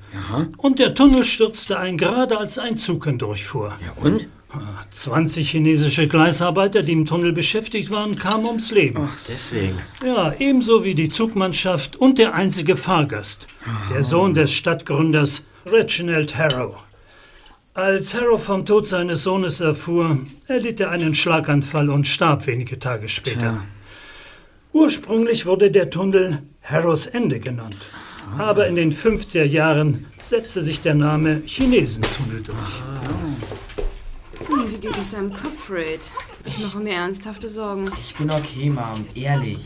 Und der Tunnel stürzte ein, gerade als ein Zug hindurchfuhr. Ja, und? 20 chinesische Gleisarbeiter, die im Tunnel beschäftigt waren, kamen ums Leben. Deswegen. Ja, ebenso wie die Zugmannschaft und der einzige Fahrgast, der Sohn des Stadtgründers Reginald Harrow. Als Harrow vom Tod seines Sohnes erfuhr, erlitt er einen Schlaganfall und starb wenige Tage später. Ursprünglich wurde der Tunnel Harrows Ende genannt. Aber in den 50er Jahren setzte sich der Name Chinesentunnel durch. Geht es deinem Kopf, Fred? Ich mache mir ernsthafte Sorgen. Ich bin okay, Mom, ehrlich.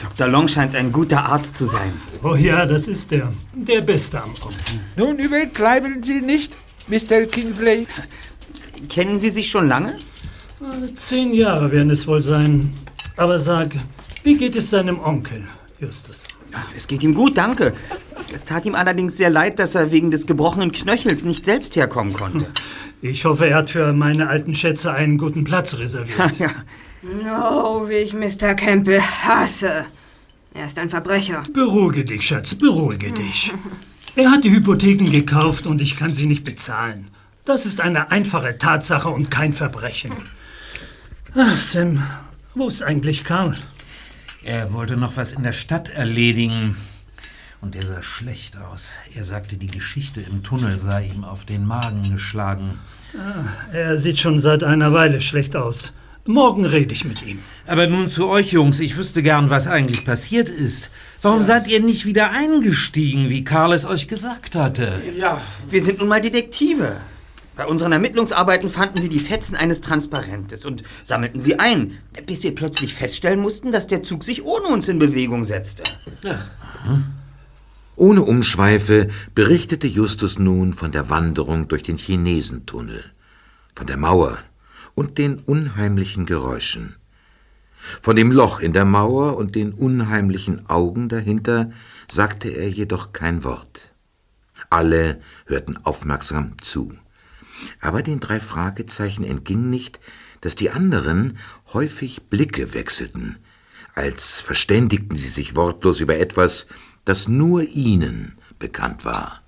Dr. Long scheint ein guter Arzt zu sein. Oh ja, das ist der. Der Beste am Ort. Nun übertreiben Sie nicht, Mr. Kingsley. Kennen Sie sich schon lange? Äh, Zehn Jahre werden es wohl sein. Aber sag, wie geht es deinem Onkel, Justus? Ach, es geht ihm gut, danke. Es tat ihm allerdings sehr leid, dass er wegen des gebrochenen Knöchels nicht selbst herkommen konnte. Ich hoffe, er hat für meine alten Schätze einen guten Platz reserviert. ja. Oh, wie ich Mr. Campbell hasse. Er ist ein Verbrecher. Beruhige dich, Schatz, beruhige dich. Er hat die Hypotheken gekauft und ich kann sie nicht bezahlen. Das ist eine einfache Tatsache und kein Verbrechen. Ach, Sam, wo ist eigentlich Karl? Er wollte noch was in der Stadt erledigen. Und er sah schlecht aus. Er sagte, die Geschichte im Tunnel sei ihm auf den Magen geschlagen. Ah, er sieht schon seit einer Weile schlecht aus. Morgen rede ich mit ihm. Aber nun zu euch, Jungs. Ich wüsste gern, was eigentlich passiert ist. Warum seid ihr nicht wieder eingestiegen, wie Karl es euch gesagt hatte? Ja, wir sind nun mal Detektive. Bei unseren Ermittlungsarbeiten fanden wir die Fetzen eines Transparentes und sammelten sie ein, bis wir plötzlich feststellen mussten, dass der Zug sich ohne uns in Bewegung setzte. Ohne Umschweife berichtete Justus nun von der Wanderung durch den Chinesentunnel, von der Mauer und den unheimlichen Geräuschen. Von dem Loch in der Mauer und den unheimlichen Augen dahinter sagte er jedoch kein Wort. Alle hörten aufmerksam zu. Aber den drei Fragezeichen entging nicht, dass die anderen häufig Blicke wechselten, als verständigten sie sich wortlos über etwas, das nur ihnen bekannt war.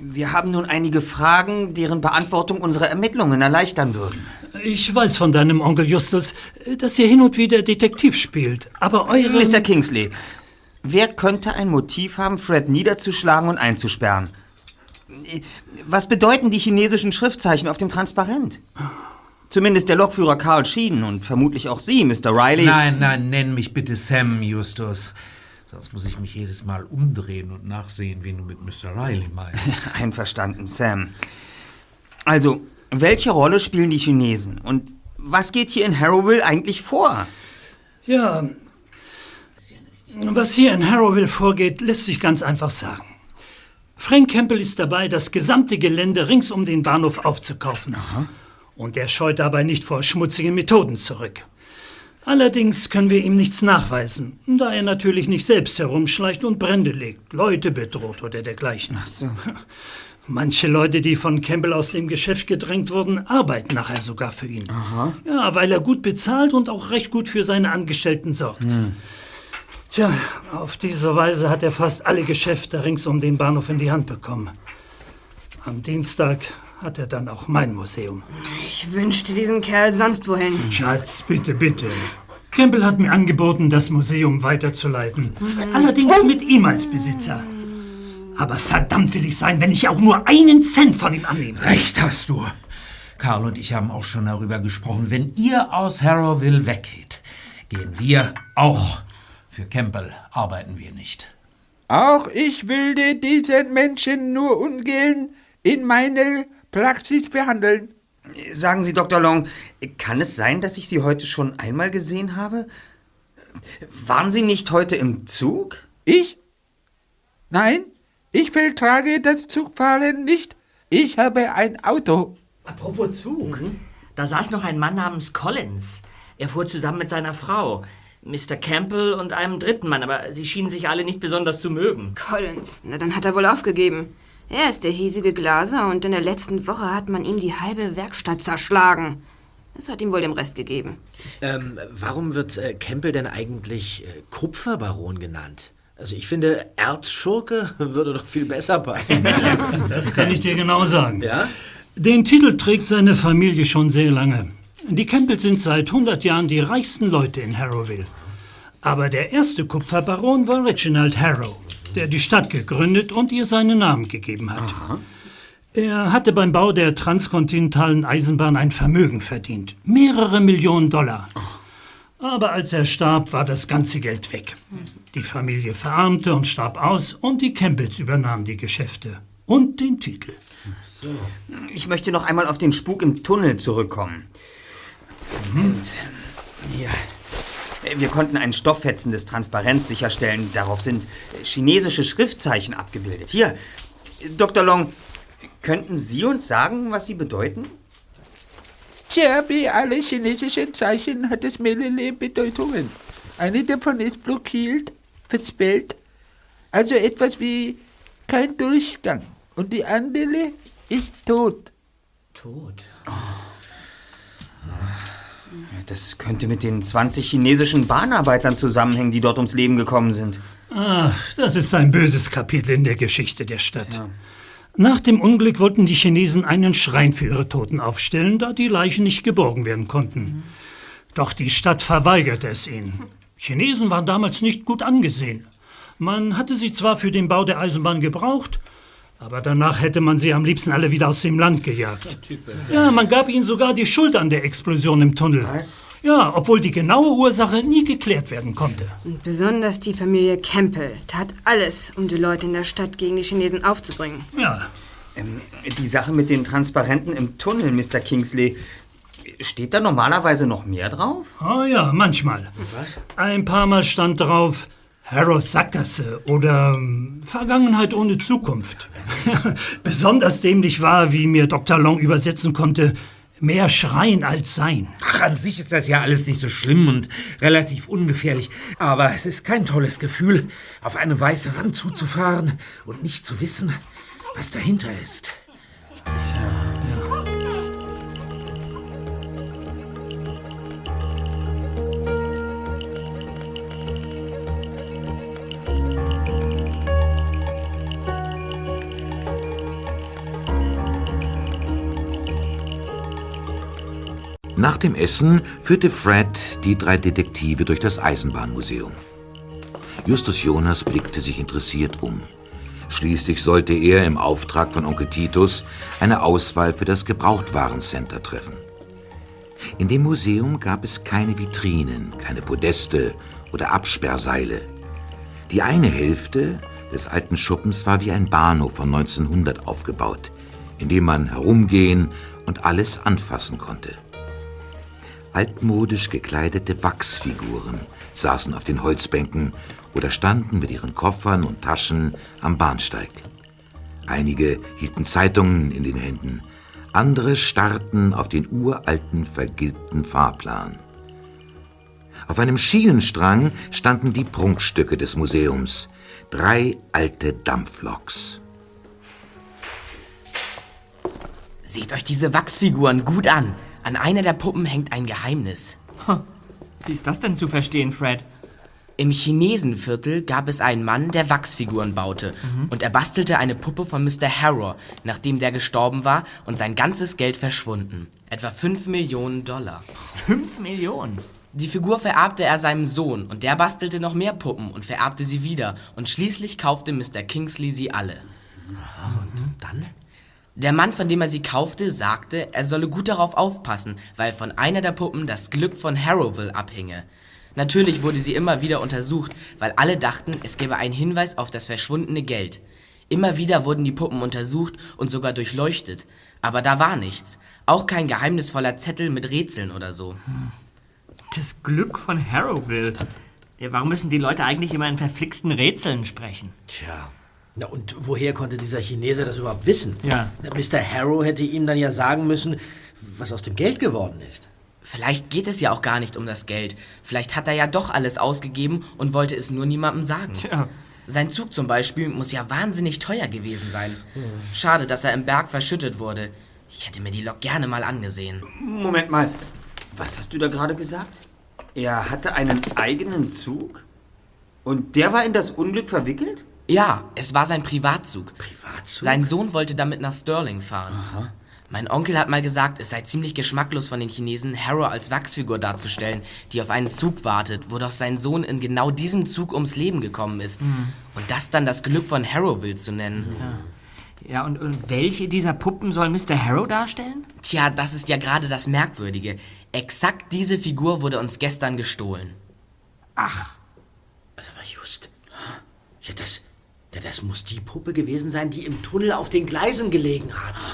Wir haben nun einige Fragen, deren Beantwortung unsere Ermittlungen erleichtern würden. Ich weiß von deinem Onkel Justus, dass ihr hin und wieder Detektiv spielt, aber eure... Mr. Kingsley, wer könnte ein Motiv haben, Fred niederzuschlagen und einzusperren? Was bedeuten die chinesischen Schriftzeichen auf dem Transparent? Zumindest der Lokführer Carl Sheen und vermutlich auch Sie, Mr. Riley. Nein, nein, nenn mich bitte Sam, Justus. Sonst muss ich mich jedes Mal umdrehen und nachsehen, wen du mit Mr. Riley meinst. Einverstanden, Sam. Also, welche Rolle spielen die Chinesen? Und was geht hier in Harrowville eigentlich vor? Ja, was hier in Harrowville vorgeht, lässt sich ganz einfach sagen. Frank Campbell ist dabei, das gesamte Gelände rings um den Bahnhof aufzukaufen. Und er scheut dabei nicht vor schmutzigen Methoden zurück. Allerdings können wir ihm nichts nachweisen, da er natürlich nicht selbst herumschleicht und Brände legt, Leute bedroht oder dergleichen. Ach so. Manche Leute, die von Campbell aus dem Geschäft gedrängt wurden, arbeiten nachher sogar für ihn. Aha. Ja, weil er gut bezahlt und auch recht gut für seine Angestellten sorgt. Hm. Tja, auf diese Weise hat er fast alle Geschäfte rings um den Bahnhof in die Hand bekommen. Am Dienstag hat er dann auch mein Museum. Ich wünschte diesen Kerl sonst wohin. Schatz, bitte, bitte. Campbell hat mir angeboten, das Museum weiterzuleiten. Allerdings mit ihm als Besitzer. Aber verdammt will ich sein, wenn ich auch nur einen Cent von ihm annehme. Recht hast du. Karl und ich haben auch schon darüber gesprochen. Wenn ihr aus Harrowville weggeht, gehen wir auch. Für Campbell arbeiten wir nicht. Auch ich würde diesen Menschen nur ungern in meine Praxis behandeln. Sagen Sie, Dr. Long, kann es sein, dass ich Sie heute schon einmal gesehen habe? Waren Sie nicht heute im Zug? Ich? Nein, ich vertrage das Zugfahren nicht. Ich habe ein Auto. Apropos Zug. Da saß noch ein Mann namens Collins. Er fuhr zusammen mit seiner Frau, Mr. Campbell und einem dritten Mann, aber sie schienen sich alle nicht besonders zu mögen. Collins, na dann hat er wohl aufgegeben. Er ist der hiesige Glaser und in der letzten Woche hat man ihm die halbe Werkstatt zerschlagen. Das hat ihm wohl den Rest gegeben. Ähm, warum wird äh, Campbell denn eigentlich äh, Kupferbaron genannt? Also ich finde, Erzschurke würde doch viel besser passen. Das kann ich dir genau sagen. Ja? Den Titel trägt seine Familie schon sehr lange. Die Campbells sind seit 100 Jahren die reichsten Leute in Harrowville. Aber der erste Kupferbaron war Reginald Harrow, der die Stadt gegründet und ihr seinen Namen gegeben hat. Er hatte beim Bau der transkontinentalen Eisenbahn ein Vermögen verdient. Mehrere Millionen Dollar. Aber als er starb, war das ganze Geld weg. Die Familie verarmte und starb aus und die Campbells übernahmen die Geschäfte und den Titel. So. Ich möchte noch einmal auf den Spuk im Tunnel zurückkommen. Moment. Hier. Wir konnten ein stofffetzendes Transparenz sicherstellen. Darauf sind chinesische Schriftzeichen abgebildet. Hier, Dr. Long, könnten Sie uns sagen, was sie bedeuten? Tja, wie alle chinesischen Zeichen hat es mehrere Bedeutungen. Eine davon ist blockiert, verspellt, also etwas wie kein Durchgang. Und die andere ist tot. Tot? Das könnte mit den 20 chinesischen Bahnarbeitern zusammenhängen, die dort ums Leben gekommen sind. Ah, das ist ein böses Kapitel in der Geschichte der Stadt. Nach dem Unglück wollten die Chinesen einen Schrein für ihre Toten aufstellen, da die Leichen nicht geborgen werden konnten. Doch die Stadt verweigerte es ihnen. Chinesen waren damals nicht gut angesehen. Man hatte sie zwar für den Bau der Eisenbahn gebraucht, aber danach hätte man sie am liebsten alle wieder aus dem Land gejagt. Ja, man gab ihnen sogar die Schuld an der Explosion im Tunnel. Was? Ja, obwohl die genaue Ursache nie geklärt werden konnte. Und besonders die Familie Campbell tat alles, um die Leute in der Stadt gegen die Chinesen aufzubringen. Ja. Ähm, die Sache mit den Transparenten im Tunnel, Mr. Kingsley. Steht da normalerweise noch mehr drauf? Ah ja, manchmal. Was? Ein paar Mal stand drauf Harrows Sackgasse oder ähm, Vergangenheit ohne Zukunft. Besonders dämlich war, wie mir Dr. Long übersetzen konnte, mehr Schreien als Sein. Ach, an sich ist das ja alles nicht so schlimm und relativ ungefährlich. Aber es ist kein tolles Gefühl, auf eine weiße Wand zuzufahren und nicht zu wissen, was dahinter ist. Nach dem Essen führte Fred die drei Detektive durch das Eisenbahnmuseum. Justus Jonas blickte sich interessiert um. Schließlich sollte er im Auftrag von Onkel Titus eine Auswahl für das Gebrauchtwarencenter treffen. In dem Museum gab es keine Vitrinen, keine Podeste oder Absperrseile. Die eine Hälfte des alten Schuppens war wie ein Bahnhof von 1900 aufgebaut, in dem man herumgehen und alles anfassen konnte. Altmodisch gekleidete Wachsfiguren saßen auf den Holzbänken oder standen mit ihren Koffern und Taschen am Bahnsteig. Einige hielten Zeitungen in den Händen, andere starrten auf den uralten, vergilbten Fahrplan. Auf einem Schienenstrang standen die Prunkstücke des Museums, drei alte Dampfloks. Seht euch diese Wachsfiguren gut an. An einer der Puppen hängt ein Geheimnis. Wie ist das denn zu verstehen, Fred? Im Chinesenviertel gab es einen Mann, der Wachsfiguren baute. Und er bastelte eine Puppe von Mr. Harrow, nachdem der gestorben war und sein ganzes Geld verschwunden. Etwa 5 Millionen Dollar. 5 Millionen? Die Figur vererbte er seinem Sohn und der bastelte noch mehr Puppen und vererbte sie wieder. Und schließlich kaufte Mr. Kingsley sie alle. Und dann? Der Mann, von dem er sie kaufte, sagte, er solle gut darauf aufpassen, weil von einer der Puppen das Glück von Harrowville abhinge. Natürlich wurde sie immer wieder untersucht, weil alle dachten, es gäbe einen Hinweis auf das verschwundene Geld. Immer wieder wurden die Puppen untersucht und sogar durchleuchtet. Aber da war nichts. Auch kein geheimnisvoller Zettel mit Rätseln oder so. Das Glück von Harrowville. Ja, warum müssen die Leute eigentlich immer in verflixten Rätseln sprechen? Tja. Na und woher konnte dieser Chinese das überhaupt wissen? Ja. Na, Mr. Harrow hätte ihm dann ja sagen müssen, was aus dem Geld geworden ist. Vielleicht geht es ja auch gar nicht um das Geld. Vielleicht hat er ja doch alles ausgegeben und wollte es nur niemandem sagen. Tja. Sein Zug zum Beispiel muss ja wahnsinnig teuer gewesen sein. Schade, dass er im Berg verschüttet wurde. Ich hätte mir die Lok gerne mal angesehen. Moment mal. Was hast du da gerade gesagt? Er hatte einen eigenen Zug? Und der war in das Unglück verwickelt? Ja, es war sein Privatzug. Privatzug? Sein Sohn wollte damit nach Stirling fahren. Mein Onkel hat mal gesagt, es sei ziemlich geschmacklos von den Chinesen, Harrow als Wachsfigur darzustellen, die auf einen Zug wartet, wo doch sein Sohn in genau diesem Zug ums Leben gekommen ist. Und das dann das Glück von Harrowville zu nennen. Ja, und, und welche dieser Puppen soll Mr. Harrow darstellen? Tja, das ist ja gerade das Merkwürdige. Exakt diese Figur wurde uns gestern gestohlen. Ach, Also, aber just. Ja, das, Ja, das muss die Puppe gewesen sein, die im Tunnel auf den Gleisen gelegen hat.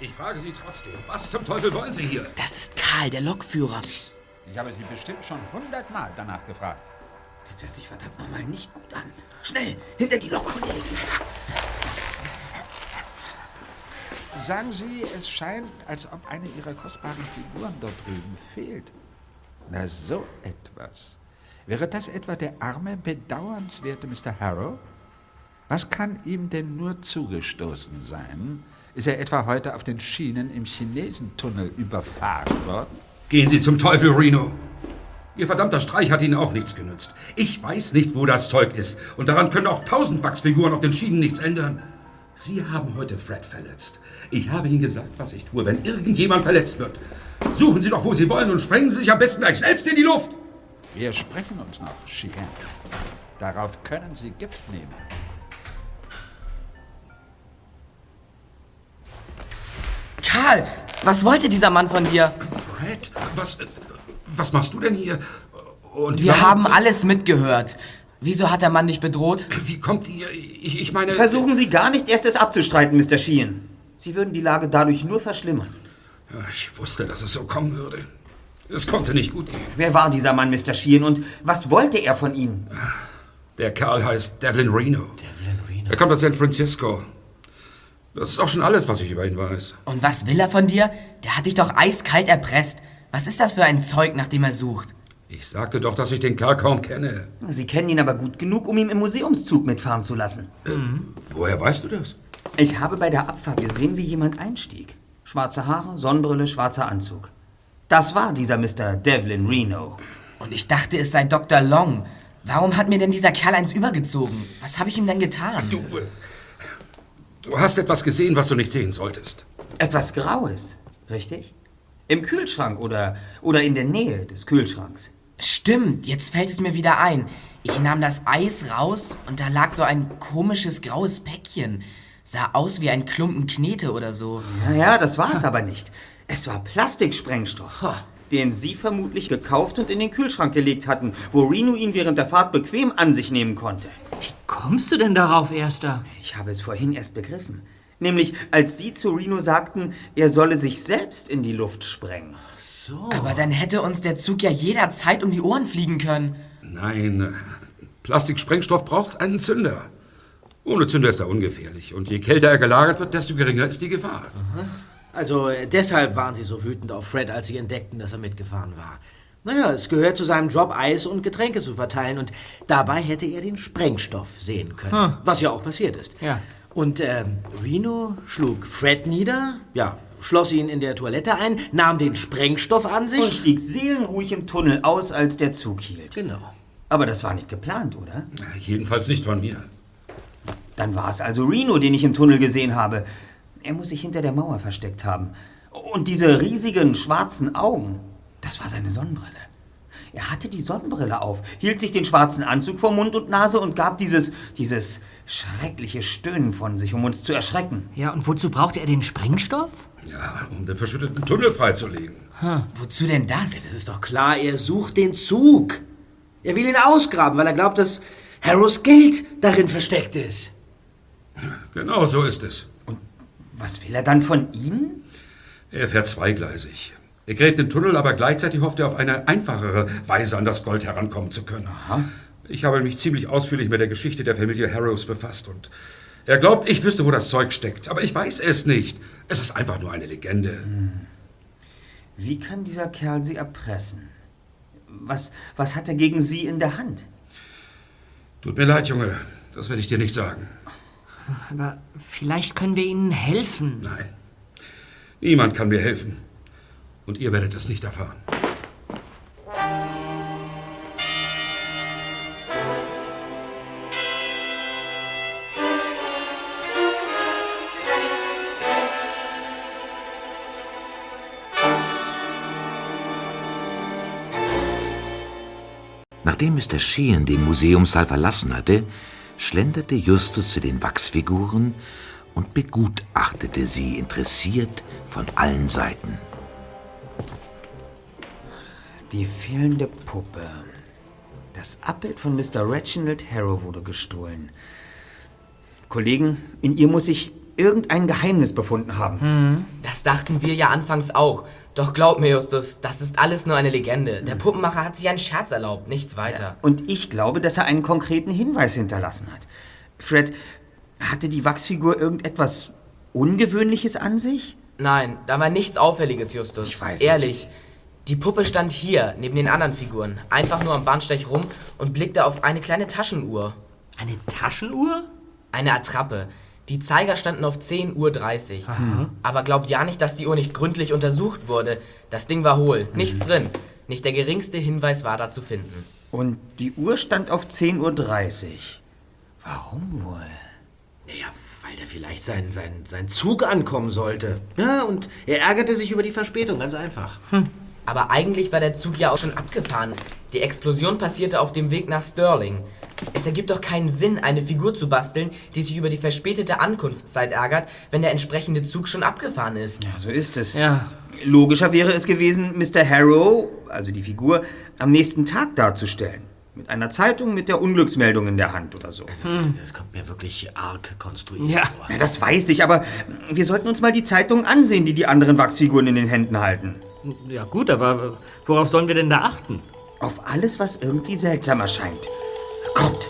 Ich frage Sie trotzdem, was zum Teufel wollen Sie hier? Das ist Karl, der Lokführer. Ich habe Sie bestimmt schon hundertmal danach gefragt. Das hört sich verdammt nochmal nicht gut an. Schnell, hinter die Lokkollegen. Sagen Sie, es scheint, als ob eine Ihrer kostbaren Figuren dort drüben fehlt. Na, so etwas. Wäre das etwa der arme, bedauernswerte Mr. Harrow? Was kann ihm denn nur zugestoßen sein? Ist er etwa heute auf den Schienen im Chinesentunnel überfahren worden? Gehen Sie zum Teufel, Reno. Ihr verdammter Streich hat Ihnen auch nichts genützt. Ich weiß nicht, wo das Zeug ist. Und daran können auch tausend Wachsfiguren auf den Schienen nichts ändern. Sie haben heute Fred verletzt. Ich habe Ihnen gesagt, was ich tue, wenn irgendjemand verletzt wird. Suchen Sie doch, wo Sie wollen und sprengen Sie sich am besten gleich selbst in die Luft. Wir sprechen uns noch, Chien. Darauf können Sie Gift nehmen. Karl, was wollte dieser Mann von dir? Fred, was, äh, was machst du denn hier? Und Wir warum- haben alles mitgehört. Wieso hat der Mann dich bedroht? Wie kommt ihr? Ich, ich meine. Versuchen Sie gar nicht erst es abzustreiten, Mr. Sheehan. Sie würden die Lage dadurch nur verschlimmern. Ich wusste, dass es so kommen würde. Es konnte nicht gut gehen. Wer war dieser Mann, Mr. Sheehan, und was wollte er von Ihnen? Der Kerl heißt Devlin Reno. Devlin Reno. Er kommt aus San Francisco. Das ist auch schon alles, was ich über ihn weiß. Und was will er von dir? Der hat dich doch eiskalt erpresst. Was ist das für ein Zeug, nach dem er sucht? Ich sagte doch, dass ich den Kerl kaum kenne. Sie kennen ihn aber gut genug, um ihn im Museumszug mitfahren zu lassen. Woher weißt du das? Ich habe bei der Abfahrt gesehen, wie jemand einstieg. Schwarze Haare, Sonnenbrille, schwarzer Anzug. Das war dieser Mr. Devlin Reno. Und ich dachte, es sei Dr. Long. Warum hat mir denn dieser Kerl eins übergezogen? Was habe ich ihm denn getan? Du, du hast etwas gesehen, was du nicht sehen solltest. Etwas Graues, richtig? Im Kühlschrank oder, oder in der Nähe des Kühlschranks. Stimmt, jetzt fällt es mir wieder ein. Ich nahm das Eis raus und da lag so ein komisches graues Päckchen. Sah aus wie ein Klumpen Knete oder so. Naja, das war es aber nicht. Es war Plastiksprengstoff, den Sie vermutlich gekauft und in den Kühlschrank gelegt hatten, wo Reno ihn während der Fahrt bequem an sich nehmen konnte. Kommst du denn darauf, Erster? Ich habe es vorhin erst begriffen. Nämlich, als Sie zu Reno sagten, er solle sich selbst in die Luft sprengen. So. Aber dann hätte uns der Zug ja jederzeit um die Ohren fliegen können. Nein, Plastiksprengstoff braucht einen Zünder. Ohne Zünder ist er ungefährlich. Und je kälter er gelagert wird, desto geringer ist die Gefahr. Also äh, deshalb waren sie so wütend auf Fred, als sie entdeckten, dass er mitgefahren war. Naja, es gehört zu seinem Job, Eis und Getränke zu verteilen und dabei hätte er den Sprengstoff sehen können. Hm. Was ja auch passiert ist. Ja. Und ähm, Reno schlug Fred nieder, ja, schloss ihn in der Toilette ein, nahm den Sprengstoff an sich Und stieg seelenruhig im Tunnel aus, als der Zug hielt. Genau. Aber das war nicht geplant, oder? Jedenfalls nicht von mir. Dann war es also Reno, den ich im Tunnel gesehen habe. Er muss sich hinter der Mauer versteckt haben. Und diese riesigen schwarzen Augen, das war seine Sonnenbrille. Er hatte die Sonnenbrille auf, hielt sich den schwarzen Anzug vor Mund und Nase und gab dieses, dieses schreckliche Stöhnen von sich, um uns zu erschrecken. Ja, und wozu braucht er den Sprengstoff? Ja, um den verschütteten Tunnel freizulegen. Wozu denn das? Das ist doch klar, er sucht den Zug. Er will ihn ausgraben, weil er glaubt, dass Harrows Geld darin versteckt ist. Genau so ist es. Was will er dann von Ihnen? Er fährt zweigleisig. Er gräbt den Tunnel, aber gleichzeitig hofft er auf eine einfachere Weise an das Gold herankommen zu können. Ich habe mich ziemlich ausführlich mit der Geschichte der Familie Harrows befasst und er glaubt, ich wüsste, wo das Zeug steckt. Aber ich weiß es nicht. Es ist einfach nur eine Legende. Wie kann dieser Kerl Sie erpressen? Was, was hat er gegen Sie in der Hand? Tut mir leid, Junge. Das werde ich dir nicht sagen. Aber vielleicht können wir Ihnen helfen. Nein. Niemand kann mir helfen. Und ihr werdet es nicht erfahren. Nachdem Mr. Sheehan den Museumssaal verlassen hatte, schlenderte Justus zu den Wachsfiguren und begutachtete sie interessiert von allen Seiten. Die fehlende Puppe. Das Abbild von Mr. Reginald Harrow wurde gestohlen. Kollegen, in ihr muss sich irgendein Geheimnis befunden haben. Das dachten wir ja anfangs auch. Doch glaub mir, Justus, das ist alles nur eine Legende. Der Puppenmacher hat sich einen Scherz erlaubt, nichts weiter. Und ich glaube, dass er einen konkreten Hinweis hinterlassen hat. Fred, hatte die Wachsfigur irgendetwas Ungewöhnliches an sich? Nein, da war nichts Auffälliges, Justus. Ich weiß Ehrlich. Die Puppe stand hier, neben den anderen Figuren, einfach nur am Bahnsteig rum und blickte auf eine kleine Taschenuhr. Eine Taschenuhr? Eine Attrappe. Die Zeiger standen auf 10.30 Uhr. Aber glaubt ja nicht, dass die Uhr nicht gründlich untersucht wurde. Das Ding war hohl, nichts drin. Nicht der geringste Hinweis war da zu finden. Und die Uhr stand auf 10.30 Uhr. Warum wohl? Naja, weil da vielleicht sein, sein, sein Zug ankommen sollte. Ja, und er ärgerte sich über die Verspätung, ganz einfach. Aber eigentlich war der Zug ja auch schon abgefahren. Die Explosion passierte auf dem Weg nach Stirling. Es ergibt doch keinen Sinn, eine Figur zu basteln, die sich über die verspätete Ankunftszeit ärgert, wenn der entsprechende Zug schon abgefahren ist. Ja, so ist es. Ja. Logischer wäre es gewesen, Mr. Harrow, also die Figur, am nächsten Tag darzustellen. Mit einer Zeitung mit der Unglücksmeldung in der Hand oder so. Also das, das kommt mir wirklich arg konstruiert Ja. vor. Ja, das weiß ich, aber wir sollten uns mal die Zeitung ansehen, die die anderen Wachsfiguren in den Händen halten. Ja gut, aber worauf sollen wir denn da achten? Auf alles, was irgendwie seltsam erscheint. Kommt.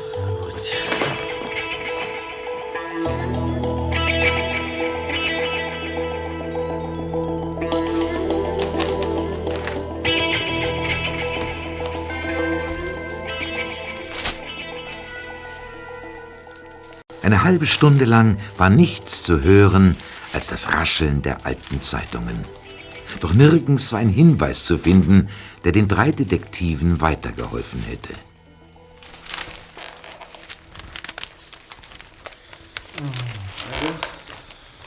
Eine halbe Stunde lang war nichts zu hören als das Rascheln der alten Zeitungen. Doch nirgends war ein Hinweis zu finden, der den drei Detektiven weitergeholfen hätte.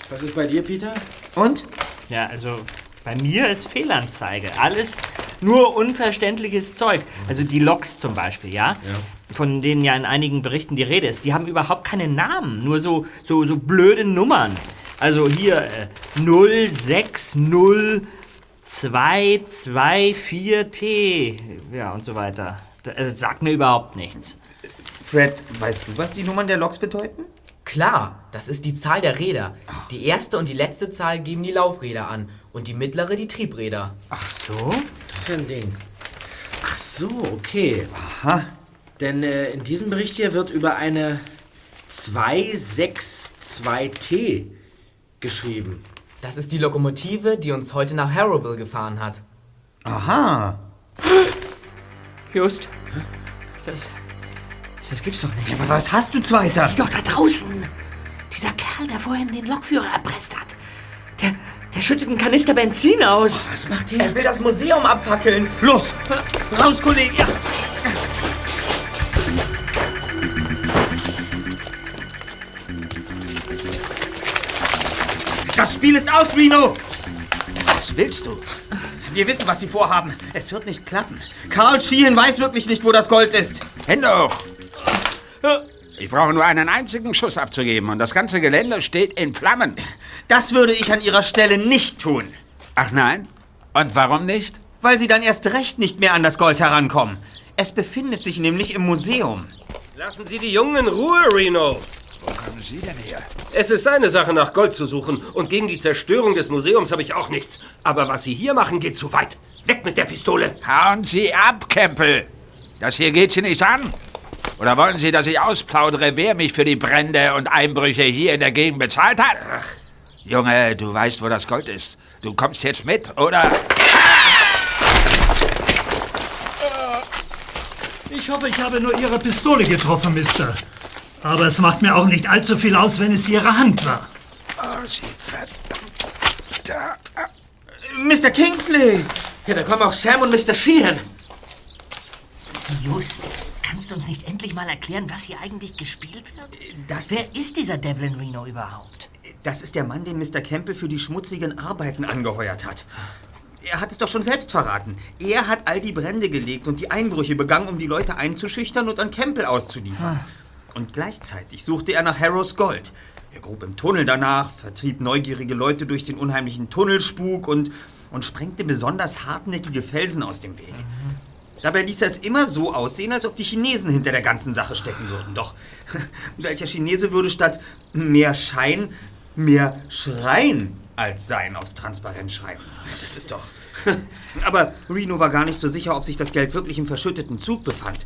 Was ist bei dir, Peter? Und? Ja, also bei mir ist Fehlanzeige. Alles nur unverständliches Zeug. Also die Loks zum Beispiel, ja? Von denen ja in einigen Berichten die Rede ist. Die haben überhaupt keine Namen. Nur so, so, so blöde Nummern. Also hier äh, 0602224T. Ja, und so weiter. Das also, sagt mir überhaupt nichts. Fred, weißt du, was die Nummern der Loks bedeuten? Klar, das ist die Zahl der Räder. Die erste und die letzte Zahl geben die Laufräder an und die mittlere die Triebräder. Ach so? Das ist ja ein Ding. Ach so, okay. Aha. Denn äh, in diesem Bericht hier wird über eine 262T geschrieben. Das ist die Lokomotive, die uns heute nach Harrowville gefahren hat. Aha. Just. Das. Das gibt's doch nicht. Aber was hast du, Zweiter? Doch da draußen. Dieser Kerl, der vorhin den Lokführer erpresst hat. Der, der schüttet einen Kanister Benzin aus. Was macht Er will das Museum abfackeln. Los! Raus, Kollege. Ja. Spiel ist aus, Reno! Was willst du? Wir wissen, was sie vorhaben. Es wird nicht klappen. Carl Sheehan weiß wirklich nicht, wo das Gold ist. Hände hoch! Ich brauche nur einen einzigen Schuss abzugeben und das ganze Gelände steht in Flammen. Das würde ich an ihrer Stelle nicht tun. Ach nein? Und warum nicht? Weil sie dann erst recht nicht mehr an das Gold herankommen. Es befindet sich nämlich im Museum. Lassen Sie die Jungen in Ruhe, Reno. Wo kommen Sie denn her? Es ist seine Sache, nach Gold zu suchen. Und gegen die Zerstörung des Museums habe ich auch nichts. Aber was Sie hier machen, geht zu weit. Weg mit der Pistole. Hauen Sie ab, Kempel! Das hier geht Sie nichts an. Oder wollen Sie, dass ich ausplaudere, wer mich für die Brände und Einbrüche hier in der Gegend bezahlt hat? Junge, du weißt, wo das Gold ist. Du kommst jetzt mit, oder? Ich hoffe, ich habe nur Ihre Pistole getroffen, Mister. Aber es macht mir auch nicht allzu viel aus, wenn es Ihre Hand war. Oh, Sie verdammter... Mr. Kingsley! Ja, da kommen auch Sam und Mr. Sheehan. Just, kannst du uns nicht endlich mal erklären, was hier eigentlich gespielt wird? Das Wer ist, ist dieser Devlin Reno überhaupt? das ist der Mann, den Mr. Campbell für die schmutzigen Arbeiten angeheuert hat. Er hat es doch schon selbst verraten. Er hat all die Brände gelegt und die Einbrüche begangen, um die Leute einzuschüchtern und an Campbell auszuliefern. Und gleichzeitig suchte er nach Harrows Gold. Er grub im Tunnel danach, vertrieb neugierige Leute durch den unheimlichen Tunnelspuk und, und sprengte besonders hartnäckige Felsen aus dem Weg. Dabei ließ er es immer so aussehen, als ob die Chinesen hinter der ganzen Sache stecken würden. Doch welcher Chinese würde statt mehr Schein mehr Schreien als Sein aufs Transparent schreiben? Das ist doch... Aber Reno war gar nicht so sicher, ob sich das Geld wirklich im verschütteten Zug befand.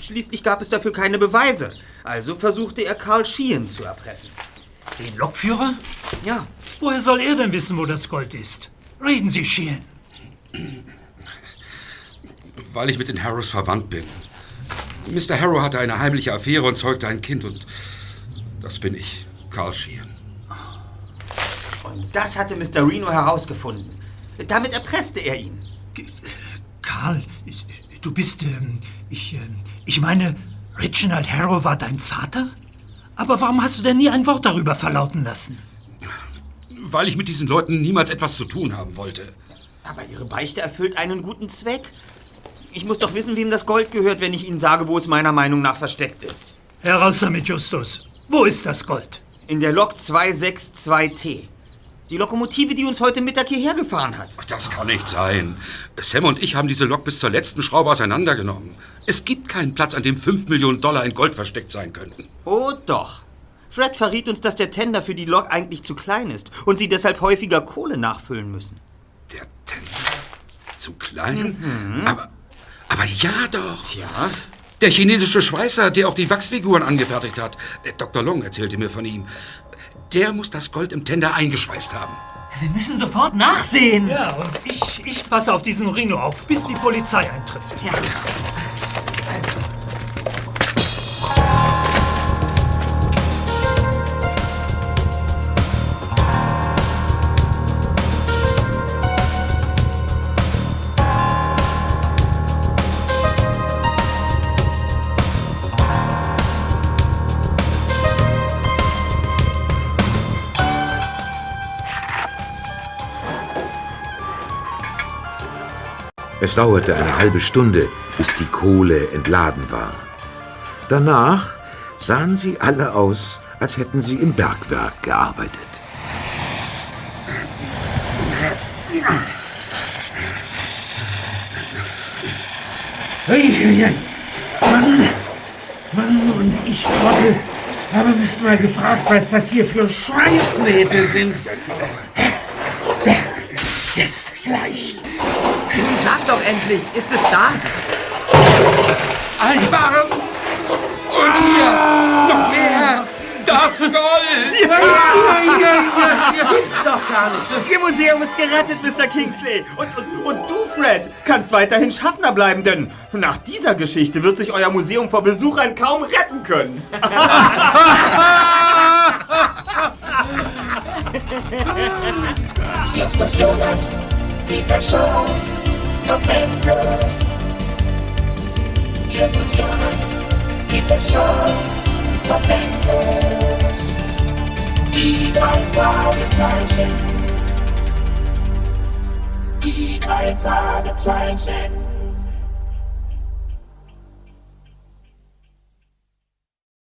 Schließlich gab es dafür keine Beweise. Also versuchte er Carl Sheehan zu erpressen. Den Lokführer? Ja. Woher soll er denn wissen, wo das Gold ist? Reden Sie, Sheehan. Weil ich mit den Harrows verwandt bin. Mr. Harrow hatte eine heimliche Affäre und zeugte ein Kind und das bin ich, Carl Sheehan. Und das hatte Mr. Reno herausgefunden. Damit erpresste er ihn. Karl, du bist, ähm, ich, ähm, ich meine, Reginald Harrow war dein Vater? Aber warum hast du denn nie ein Wort darüber verlauten lassen? Weil ich mit diesen Leuten niemals etwas zu tun haben wollte. Aber Ihre Beichte erfüllt einen guten Zweck. Ich muss doch wissen, wem das Gold gehört, wenn ich Ihnen sage, wo es meiner Meinung nach versteckt ist. Heraus damit, Justus. Wo ist das Gold? In der Lok 262T. Die Lokomotive, die uns heute Mittag hierher gefahren hat. Das kann nicht sein. Sam und ich haben diese Lok bis zur letzten Schraube auseinandergenommen. Es gibt keinen Platz, an dem 5 Millionen Dollar in Gold versteckt sein könnten. Oh doch. Fred verriet uns, dass der Tender für die Lok eigentlich zu klein ist und sie deshalb häufiger Kohle nachfüllen müssen. Der Tender? Zu klein? Mhm. Aber, aber ja doch. Ja? Der chinesische Schweißer, der auch die Wachsfiguren angefertigt hat. Dr. Long erzählte mir von ihm. Der muss das Gold im Tender eingeschweißt haben. Wir müssen sofort nachsehen. Ja, und ich, ich passe auf diesen Rino auf, bis die Polizei eintrifft. Ja. Es dauerte eine halbe Stunde, bis die Kohle entladen war. Danach sahen sie alle aus, als hätten sie im Bergwerk gearbeitet. Mann, Mann und ich, Trottel, habe mich mal gefragt, was das hier für Schweißnähte sind. Jetzt gleich. Sag doch endlich, ist es da? Ein Barren! Und hier! Noch mehr! Das Gold! Ja, ja, ja, ja, gibt's doch gar nicht. Ihr Museum ist gerettet, Mr. Kingsley. Und, und, und du, Fred, kannst weiterhin Schaffner bleiben, denn nach dieser Geschichte wird sich euer Museum vor Besuchern kaum retten können. Justus Jonas, Peter Shaw, November. Justus Jonas, Peter Shaw, November. Die drei Fragezeichen. Die drei Fragezeichen.